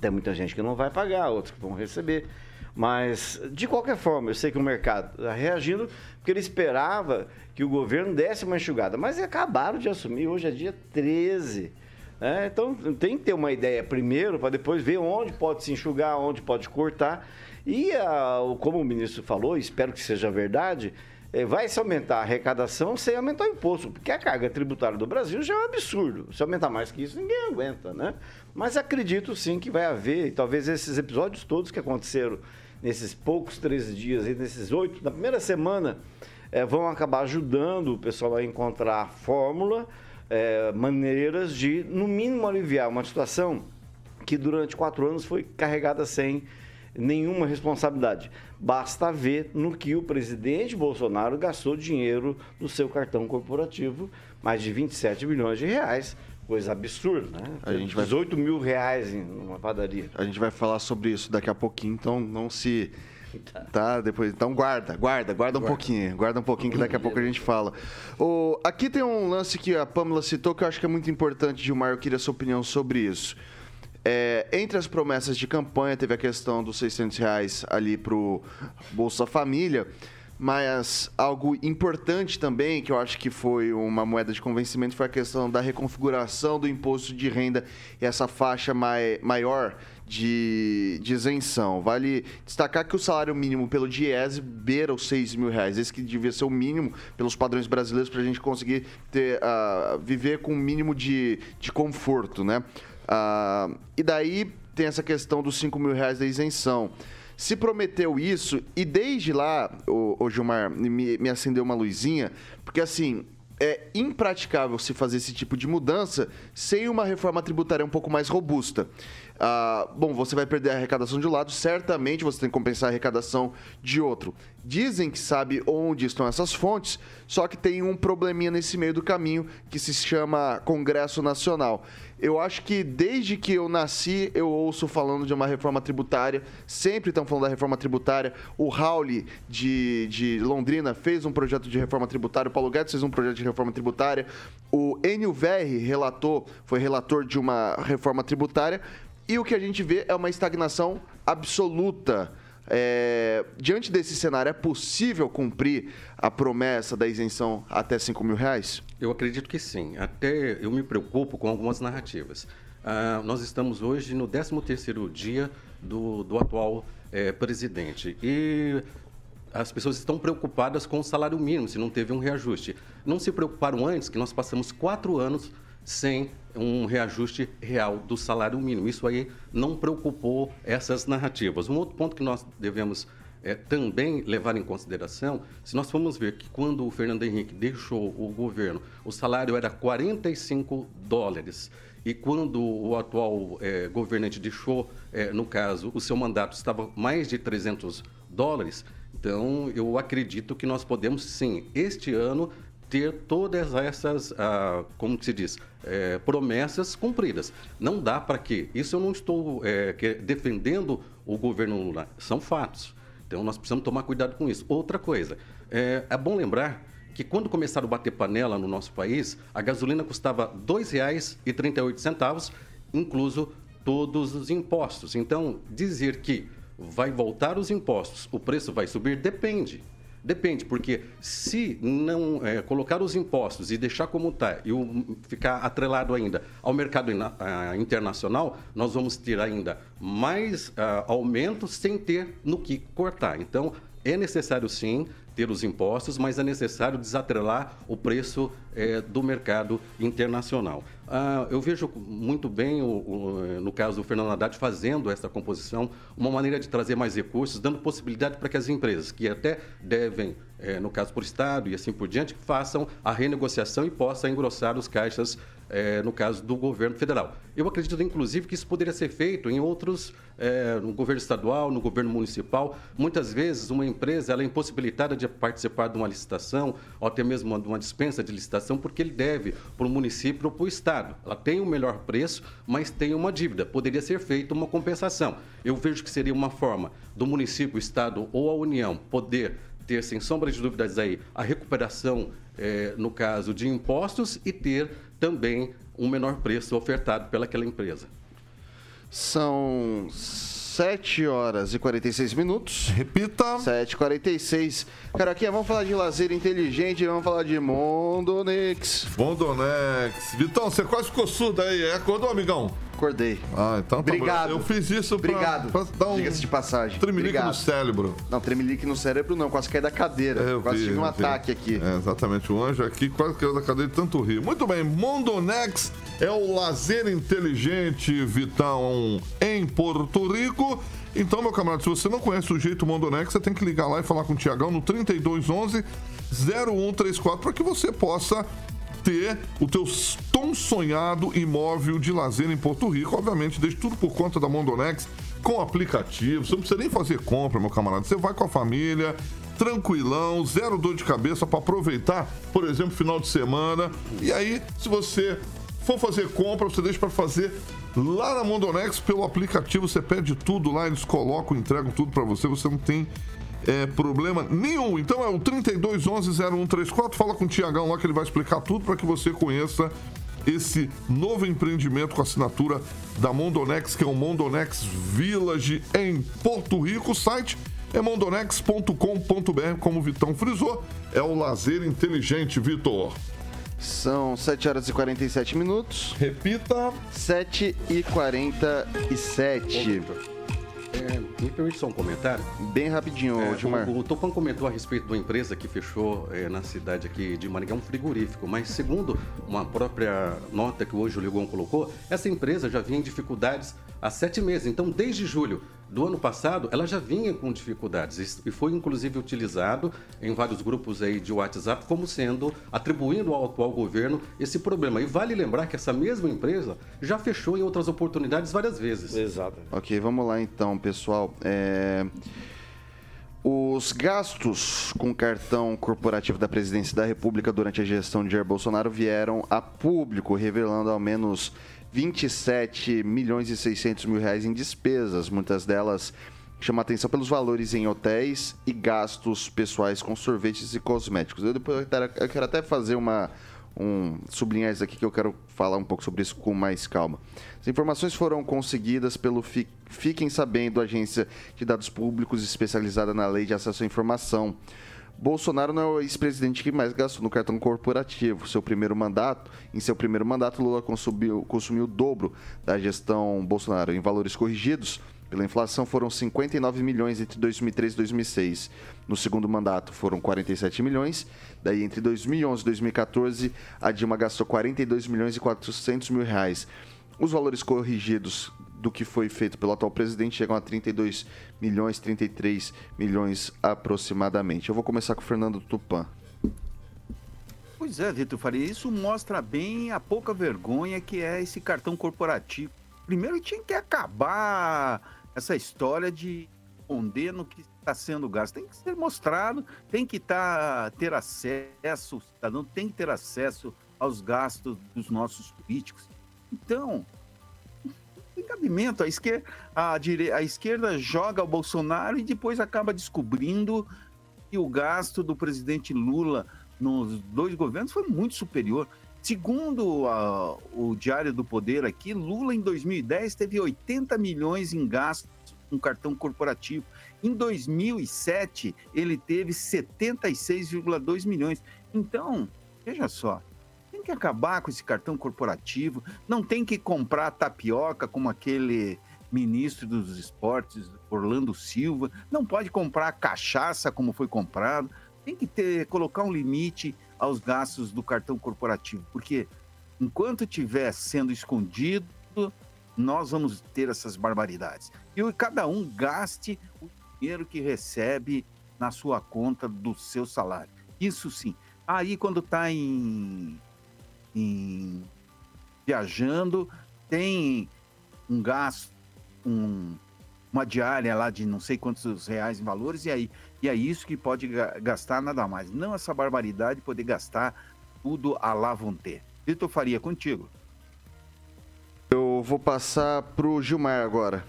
Tem muita gente que não vai pagar, outros que vão receber. Mas, de qualquer forma, eu sei que o mercado está reagindo porque ele esperava que o governo desse uma enxugada. Mas acabaram de assumir, hoje é dia 13 É, então tem que ter uma ideia primeiro para depois ver onde pode se enxugar, onde pode cortar. E a, como o ministro falou, espero que seja verdade, é, vai se aumentar a arrecadação sem aumentar o imposto, porque a carga tributária do Brasil já é um absurdo. Se aumentar mais que isso, ninguém aguenta, né? Mas acredito sim que vai haver, e talvez esses episódios todos que aconteceram nesses poucos 13 dias, e nesses oito, na primeira semana, é, vão acabar ajudando o pessoal a encontrar fórmula é, maneiras de, no mínimo, aliviar uma situação que durante quatro anos foi carregada sem nenhuma responsabilidade. Basta ver no que o presidente Bolsonaro gastou dinheiro no seu cartão corporativo, mais de 27 milhões de reais. Coisa absurda, né? A gente vai- 18 mil reais em uma padaria. A gente vai falar sobre isso daqui a pouquinho, então não se. Tá, depois. Então guarda, guarda, guarda um pouquinho. Guarda um pouquinho que daqui a pouco a gente fala. O, aqui tem um lance que a Pamela citou que eu acho que é muito importante, Gilmar. Eu queria sua opinião sobre isso. É, entre as promessas de campanha, teve a questão dos 600 reais ali pro Bolsa Família. Mas algo importante também, que eu acho que foi uma moeda de convencimento, foi a questão da reconfiguração do imposto de renda e essa faixa mai, maior de, de isenção. Vale destacar que o salário mínimo pelo DIES beira os 6 mil reais. Esse que devia ser o mínimo pelos padrões brasileiros para a gente conseguir ter, ah, viver com um mínimo de, de conforto, né? Ah, e daí tem essa questão dos 5 mil reais da isenção. Se prometeu isso, e desde lá, o, Gilmar, me, me acendeu uma luzinha, porque assim, é impraticável se fazer esse tipo de mudança sem uma reforma tributária um pouco mais robusta. Ah, bom, você vai perder a arrecadação de um lado, certamente você tem que compensar a arrecadação de outro. Dizem que sabe onde estão essas fontes, só que tem um probleminha nesse meio do caminho que se chama Congresso Nacional. Eu acho que desde que eu nasci, eu ouço falando de uma reforma tributária, sempre estão falando da reforma tributária. O Raul de, de Londrina fez um projeto de reforma tributária, o Paulo Guedes fez um projeto de reforma tributária, o Enio Verri relatou, foi relator de uma reforma tributária, e o que a gente vê é uma estagnação absoluta. É, diante desse cenário, é possível cumprir a promessa da isenção até 5 mil reais? Eu acredito que sim. Até eu me preocupo com algumas narrativas. Ah, nós estamos hoje no 13º dia do, do atual eh, presidente. E as pessoas estão preocupadas com o salário mínimo, se não teve um reajuste. Não se preocuparam antes que nós passamos quatro anos sem um reajuste real do salário mínimo. Isso aí não preocupou essas narrativas. Um outro ponto que nós devemos eh, também levar em consideração, se nós formos ver que quando o Fernando Henrique deixou o governo, o salário era 45 dólares. E quando o atual eh, governante deixou, eh, no caso, o seu mandato estava mais de 300 dólares, então eu acredito que nós podemos sim, este ano, ter todas essas, ah, como se diz, eh, promessas cumpridas. Não dá para que, isso eu não estou que- defendendo o governo Lula, são fatos. Então nós precisamos tomar cuidado com isso. Outra coisa, é, é bom lembrar que quando começaram a bater panela no nosso país, a gasolina custava R$ 2,38, incluso todos os impostos. Então, dizer que vai voltar os impostos, o preço vai subir, depende. Depende, porque se não é, colocar os impostos e deixar como está e o- ficar atrelado ainda ao mercado ina- internacional, nós vamos ter ainda mais ah, aumento sem ter no que cortar. Então, é necessário sim ter os impostos, mas é necessário desatrelar o preço eh, do mercado internacional. Ah, eu vejo muito bem, o- o- no caso do Fernando Haddad, fazendo essa composição, uma maneira de trazer mais recursos, dando possibilidade para que as empresas, que até devem, eh, no caso por Estado e assim por diante, façam a renegociação e possam engrossar os caixas, eh, no caso do governo federal. Eu acredito, inclusive, que isso poderia ser feito em outros, eh, no governo estadual, no governo municipal. Muitas vezes, uma empresa ela é impossibilitada de participar de uma licitação, ou até mesmo de uma dispensa de licitação, porque ele deve para o município ou para o Estado. Ela tem o melhor preço, mas tem uma dívida. Poderia ser feita uma compensação. Eu vejo que seria uma forma do município, Estado ou a União poder ter, sem sombra de dúvidas aí, a recuperação, eh, no caso de impostos, e ter também um menor preço ofertado pelaquela empresa. São 7 horas e 46 minutos. Repita. 7h46. Caraquinha, vamos falar de lazer inteligente, vamos falar de Mondonix. Mondonex. Vitão, você quase ficou surdo aí. É, Acordou, amigão? Acordei. Ah, então tá bom. Obrigado. Eu fiz isso pra, Obrigado. pra dar um Diga-se de passagem. tremelique Obrigado. no cérebro. Não, tremelique no cérebro não, quase caí da cadeira. É, eu quase vi, tive um vi. ataque aqui. É, exatamente, o anjo aqui quase caiu da cadeira de tanto rir. Muito bem, Mondonex é o lazer inteligente, Vitão, em Porto Rico. Então, meu camarada, se você não conhece o jeito Mondonex, você tem que ligar lá e falar com o Tiagão no 3211 0134 para que você possa ter o teu tão sonhado imóvel de lazer em Porto Rico. Obviamente, deixe tudo por conta da Mondonex com aplicativo. Você não precisa nem fazer compra, meu camarada. Você vai com a família, tranquilão, zero dor de cabeça para aproveitar, por exemplo, final de semana. E aí, se você for fazer compra, você deixa para fazer lá na Mondonex pelo aplicativo. Você pede tudo lá, eles colocam, entregam tudo para você. Você não tem é, problema nenhum. Então é o 3211-0134. Fala com o Tiagão lá que ele vai explicar tudo para que você conheça esse novo empreendimento com assinatura da Mondonex, que é o Mondonex Village em Porto Rico. O site é mondonex.com.br, como o Vitão frisou. É o lazer inteligente, Vitor. São 7 horas e 47 minutos. Repita. 7 e 47. É, me permite só um comentário? Bem rapidinho, É, Gilmar. o, o Topão comentou a respeito de uma empresa que fechou é, na cidade aqui de Maringá, um frigorífico. Mas segundo uma própria nota que hoje o Ligon colocou, essa empresa já vinha em dificuldades há sete meses. Então, desde julho do ano passado, ela já vinha com dificuldades e foi inclusive utilizado em vários grupos aí de WhatsApp como sendo atribuindo ao atual governo esse problema. E vale lembrar que essa mesma empresa já fechou em outras oportunidades várias vezes. Exato. Ok, vamos lá então, pessoal. É, Os gastos com cartão corporativo da Presidência da República durante a gestão de Jair Bolsonaro vieram a público, revelando ao menos 27 milhões e 600 mil reais em despesas, muitas delas chamam atenção pelos valores em hotéis e gastos pessoais com sorvetes e cosméticos. Eu depois eu quero, até fazer uma um sublinhar isso aqui que eu quero falar um pouco sobre isso com mais calma. As informações foram conseguidas pelo Fi- Fiquem Sabendo, agência de dados públicos especializada na lei de acesso à informação. Bolsonaro não é o ex-presidente que mais gastou no cartão corporativo. Seu primeiro mandato, em seu primeiro mandato, Lula consumiu, consumiu o dobro da gestão Bolsonaro. Em valores corrigidos pela inflação, foram 59 milhões entre 2003 e 2006. No segundo mandato, foram 47 milhões. Daí, entre 2011 e 2014, a Dilma gastou 42 milhões e 400 mil reais. Os valores corrigidos do que foi feito pelo atual presidente chegam a 32 milhões, 33 milhões aproximadamente. Eu vou começar com o Fernando Tupan. Pois é, Vitor Faria, isso mostra bem a pouca vergonha que é esse cartão corporativo. Primeiro tinha que acabar essa história de esconder no que está sendo gasto. Tem que ser mostrado, tem que tá, ter acesso, o cidadão tem que ter acesso aos gastos dos nossos políticos. Então, tem cabimento. A esquerda, a, dire... a esquerda joga o Bolsonaro e depois acaba descobrindo que o gasto do presidente Lula nos dois governos foi muito superior. Segundo a- o Diário do Poder aqui, Lula em 2010 teve 80 milhões em gastos com cartão corporativo. Em 2007, ele teve 76,2 milhões. Então, veja só, tem que acabar com esse cartão corporativo, não tem que comprar tapioca como aquele ministro dos esportes, Orlando Silva, não pode comprar cachaça como foi comprado, tem que ter colocar um limite aos gastos do cartão corporativo, porque enquanto estiver sendo escondido, nós vamos ter essas barbaridades. E cada um gaste o dinheiro que recebe na sua conta do seu salário. Isso sim. Aí quando está em, em viajando, tem um gasto, um- uma diária lá de não sei quantos reais em valores, e aí e é isso que pode ga- gastar nada mais. Não essa barbaridade de poder gastar tudo a lá vão ter. Vitor Faria, contigo. Eu vou passar pro Gilmar agora.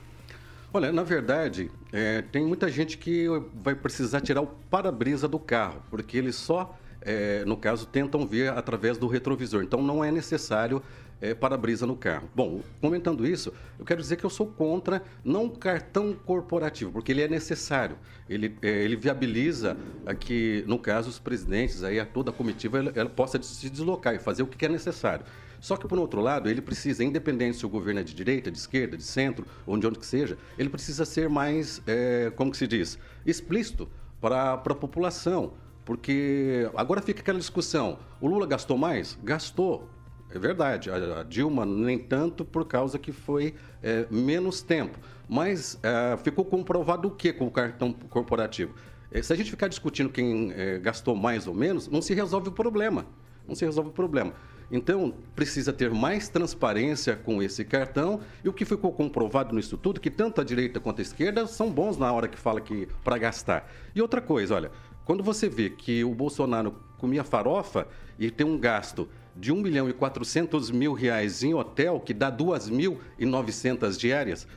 Olha, na verdade, é, tem muita gente que vai precisar tirar o para-brisa do carro, porque eles só, é, no caso, tentam ver através do retrovisor. Então, não é necessário é, para-brisa no carro. Bom, comentando isso, eu quero dizer que eu sou contra não cartão corporativo, porque ele é necessário. Ele, é, ele viabiliza que, no caso, os presidentes, aí, a toda a comitiva, ela, ela possa se deslocar e fazer o que é necessário. Só que, por outro lado, ele precisa, independente se o governo é de direita, de esquerda, de centro, ou de onde que seja, ele precisa ser mais, é, como que se diz, explícito para a população. Porque agora fica aquela discussão: o Lula gastou mais? Gastou. É verdade. A, Dilma, nem tanto, por causa que foi é, menos tempo. Mas é, ficou comprovado o que com o cartão corporativo? É, se a gente ficar discutindo quem é, gastou mais ou menos, não se resolve o problema. Não se resolve o problema. Então, precisa ter mais transparência com esse cartão. E o que ficou comprovado nisso tudo, que tanto a direita quanto a esquerda são bons na hora que fala que para gastar. E outra coisa, olha, quando você vê que o Bolsonaro comia farofa e tem um gasto de 1 milhão e 400 mil reais em hotel, que dá 2.900 diárias,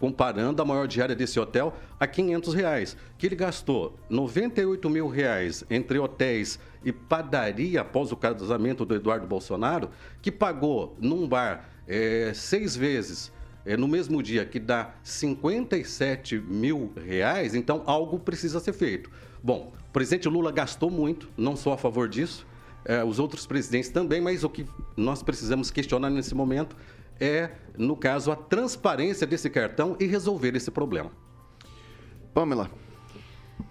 comparando a maior diária desse hotel a 500 reais, que ele gastou 98 mil reais entre hotéis e padaria após o casamento do Eduardo Bolsonaro, que pagou num bar é, seis vezes é, no mesmo dia, que dá 57 mil reais, então algo precisa ser feito. Bom, o presidente Lula gastou muito, não sou a favor disso, é, os outros presidentes também, mas o que nós precisamos questionar nesse momento é, no caso, a transparência desse cartão e resolver esse problema. Pamela.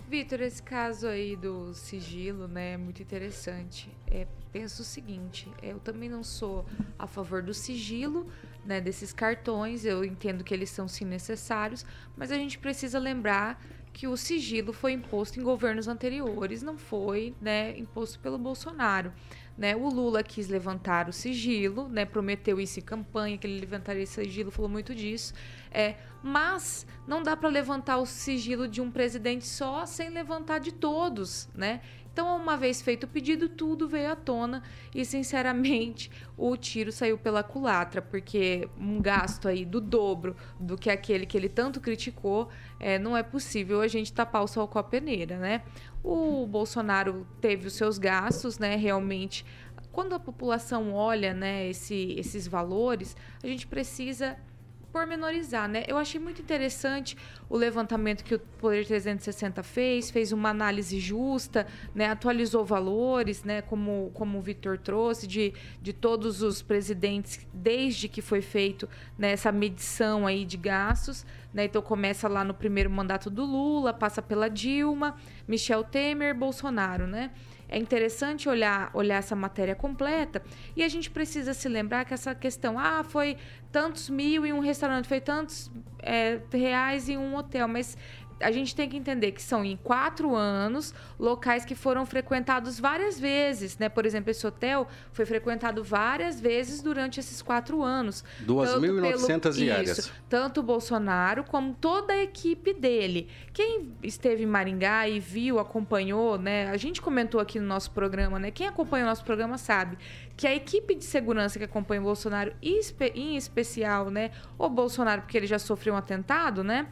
Vitor, esse caso aí do sigilo, né, é muito interessante. É, penso o seguinte, eu também não sou a favor do sigilo, né, desses cartões, eu entendo que eles são sim necessários, mas a gente precisa lembrar que o sigilo foi imposto em governos anteriores, não foi né, imposto pelo Bolsonaro. Né? O Lula quis levantar o sigilo, né? prometeu isso em campanha, que ele levantaria esse sigilo, falou muito disso. É, mas não dá para levantar o sigilo de um presidente só sem levantar de todos, né? Então, uma vez feito o pedido, tudo veio à tona e, sinceramente, o tiro saiu pela culatra, porque um gasto aí do dobro do que aquele que ele tanto criticou, é, não é possível a gente tapar o sol com a peneira, né? O Bolsonaro teve os seus gastos, né? Realmente, quando a população olha, né, esse, esses valores, a gente precisa pormenorizar, né? Eu achei muito interessante o levantamento que o Poder 360 fez, fez uma análise justa, né? Atualizou valores, né? Como, como o Vitor trouxe, de, de todos os presidentes, desde que foi feito né, essa medição aí de gastos, né? Então começa lá no primeiro mandato do Lula, passa pela Dilma, Michel Temer, Bolsonaro, né? É interessante olhar, olhar essa matéria completa e a gente precisa se lembrar que essa questão, ah, foi tantos mil em um restaurante, foi tantos é, reais em um hotel, mas a gente tem que entender que são em quatro anos locais que foram frequentados várias vezes, né? Por exemplo, esse hotel foi frequentado várias vezes durante esses quatro anos. 2.900 diárias. Isso, tanto o Bolsonaro como toda a equipe dele. Quem esteve em Maringá e viu, acompanhou, né? A gente comentou aqui no nosso programa, né? Quem acompanha o nosso programa sabe que a equipe de segurança que acompanha o Bolsonaro, em especial, né? O Bolsonaro, porque ele já sofreu um atentado, né?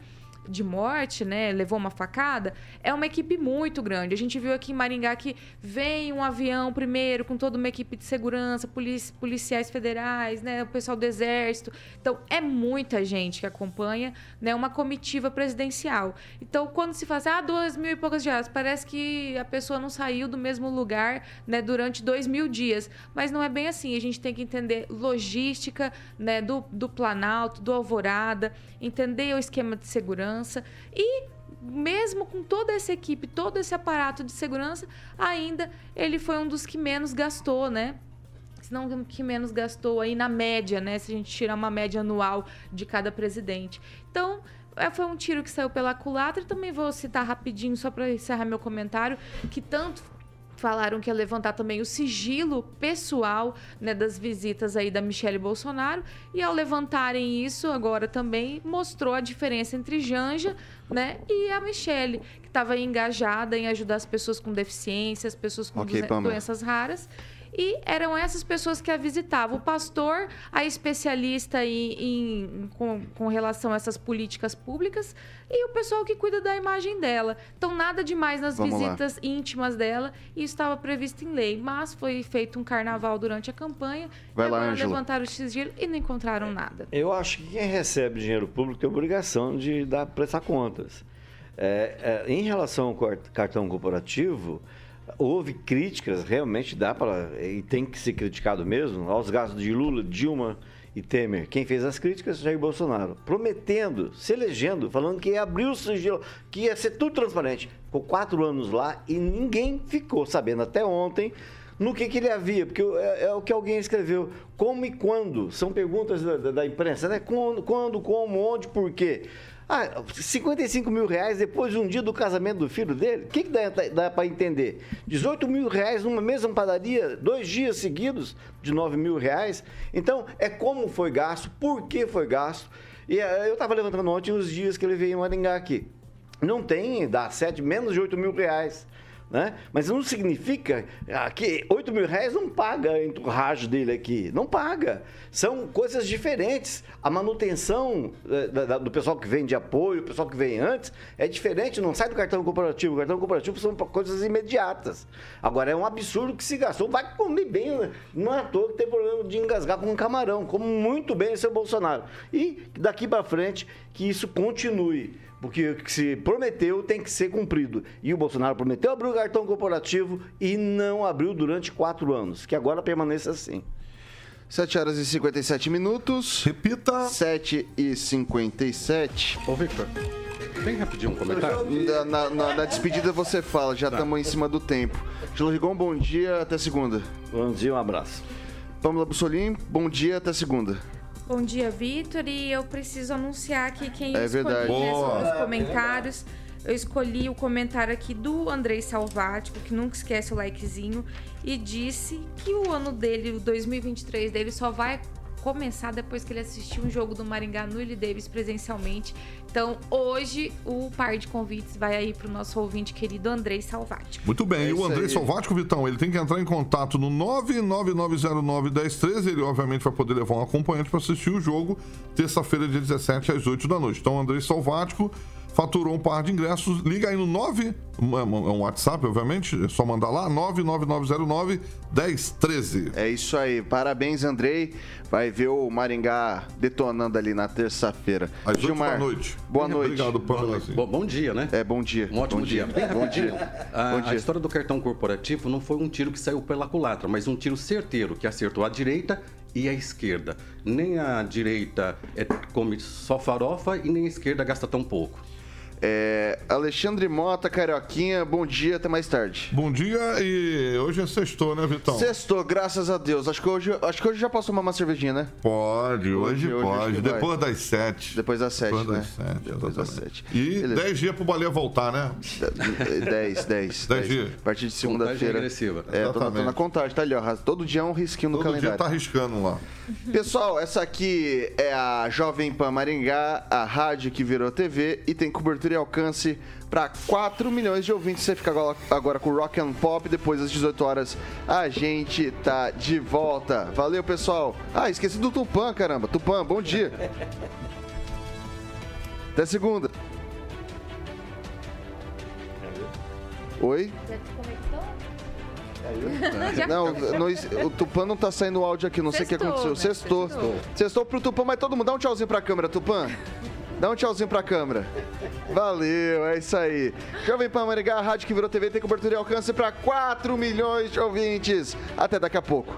De morte, né? Levou uma facada, é uma equipe muito grande. A gente viu aqui em Maringá que vem um avião primeiro com toda uma equipe de segurança, polici policiais federais, né? O pessoal do exército. Então, é muita gente que acompanha, né? Uma comitiva presidencial. Então, quando se faz, ah, duas mil e poucas dias, parece que a pessoa não saiu do mesmo lugar, né? Durante dois mil dias. Mas não é bem assim. A gente tem que entender logística, né? Do, do Planalto, do Alvorada, entender o esquema de segurança segurança e mesmo com toda essa equipe, todo esse aparato de segurança, ainda ele foi um dos que menos gastou, né? Se não que menos gastou aí na média, né? Se a gente tirar uma média anual de cada presidente. Então, é, foi um tiro que saiu pela culatra. Também vou citar rapidinho, só para encerrar meu comentário, que tanto falaram que ia levantar também o sigilo pessoal né, das visitas aí da Michelle Bolsonaro. E ao levantarem isso agora também mostrou a diferença entre Janja né, e a Michelle que estava engajada em ajudar as pessoas com deficiência, as pessoas com okay, doenças raras. E eram essas pessoas que a visitavam. O pastor, a especialista em, em- com, com relação a essas políticas públicas e o pessoal que cuida da imagem dela. Então, nada demais nas Vamos lá. visitas íntimas dela e estava previsto em lei. Mas foi feito um carnaval durante a campanha. Vai e lá, agora levantaram o sigilo e não encontraram nada. Eu acho que quem recebe dinheiro público tem obrigação de dar, prestar contas. É, é, em relação ao cartão corporativo, houve críticas, realmente dá para, e tem que ser criticado mesmo, aos gastos de Lula, Dilma e Temer. Quem fez as críticas? Jair Bolsonaro. Prometendo, se elegendo, falando que ia abrir o sigilo, que ia ser tudo transparente. Ficou quatro anos lá e ninguém ficou sabendo até ontem no que, que ele havia, porque é, é o que alguém escreveu. Como e quando? São perguntas da, da- da imprensa, né? Quando, quando, como, onde, por quê? Ah, 55 mil reais depois de um dia do casamento do filho dele? O que, que dá, dá para entender? 18 mil reais numa mesma padaria, dois dias seguidos de 9 mil reais. Então, é como foi gasto, por que foi gasto. E eh, eu estava levantando ontem os dias que ele veio em Maringá aqui. Não tem, dá sete, menos de 8 mil reais. Né? Mas não significa ah, que 8 mil reais não paga a enturragem dele aqui. Não paga. São coisas diferentes. A manutenção eh, do pessoal que vem de apoio, o pessoal que vem antes, é diferente. Não sai do cartão corporativo. O cartão corporativo são coisas imediatas. Agora, é um absurdo que se gastou. Vai comer bem. né? Não é à toa que tem problema de engasgar com um camarão. Como muito bem o seu Bolsonaro. E daqui para frente, que isso continue. Porque o que se prometeu tem que ser cumprido. E o Bolsonaro prometeu abrir o cartão corporativo e não abriu durante quatro anos. Que agora permaneça assim. 7 horas e 57 minutos. Repita. 7 e 57. Ô, Victor, bem rapidinho um comentário. Na, na- na- na despedida você fala, já estamos em cima do tempo. Gelo Rigon, bom dia, até segunda. Bom dia, um abraço. Pamela Bussolim, bom dia, até segunda. Bom dia, Vitor. E eu preciso anunciar aqui quem É eu escolhi verdade. Boa. sobre os comentários. Eu escolhi o comentário aqui do Andrei Salvático, que nunca esquece o likezinho, e disse que o ano dele, o 2023 dele, só vai começar depois que ele assistir um jogo do Maringá no Willie Davis presencialmente. Então, hoje, o par de convites vai aí pro nosso ouvinte querido Andrei Salvático. Muito bem, É e o André aí. Salvático, Vitão, ele tem que entrar em contato no 999091013. Ele, obviamente, vai poder levar um acompanhante para assistir o jogo, terça-feira, dia 17, às 8 da noite. Então, o André Salvático faturou um par de ingressos. Liga aí no 9, é um WhatsApp, obviamente, é só mandar lá, 999091013. É isso aí, parabéns, Andrei. Vai ver o Maringá detonando ali na terça-feira. Às 8 Gilmar, da noite. Boa noite. Obrigado, Pamela. assim. Bom, bom dia, né? É, bom dia. Um ótimo bom dia. Bem Bom dia. A, Bom a dia. história do cartão corporativo não foi um tiro que saiu pela culatra, mas um tiro certeiro que acertou a direita e a esquerda. Nem a direita é, come só farofa e nem a esquerda gasta tão pouco. É, Alexandre Mota, Carioquinha, bom dia, até mais tarde. Bom dia e hoje é sextou, né, Vitão? Sextou, graças a Deus. Acho que hoje, acho que hoje já posso tomar uma cervejinha, né? Pode, hoje, Hoje- hoje pode. vai. Depois das 7. Depois das sete, Depois né? das 7. Depois das sete. E Beleza. 10 dias pro Baleia voltar, né? 10, 10. Dez dias. A partir de segunda-feira. É, tô, tô na contagem, tá ali, ó. Todo dia é um risquinho no Todo dia calendário. tá arriscando lá. Pessoal, essa aqui é a Jovem Pan Maringá, a rádio que virou TV e tem cobertura e alcance para 4 milhões de ouvintes. Você fica agora, agora com Rock and Pop, depois das 18 horas a gente tá de volta. Valeu, pessoal. Ah, esqueci do Tupã, caramba. Tupã, bom dia. Até segunda. Oi? Não, não, o Tupã não tá saindo o áudio aqui, não sei o que aconteceu. né? Sextou. Sextou. Sextou pro Tupã, mas todo mundo dá um tchauzinho pra câmera, Tupã. Dá um tchauzinho pra câmera. Valeu, é isso aí. Jovem Pan Maringá, a rádio que virou TV, tem cobertura e alcance pra 4 milhões de ouvintes. Até daqui a pouco.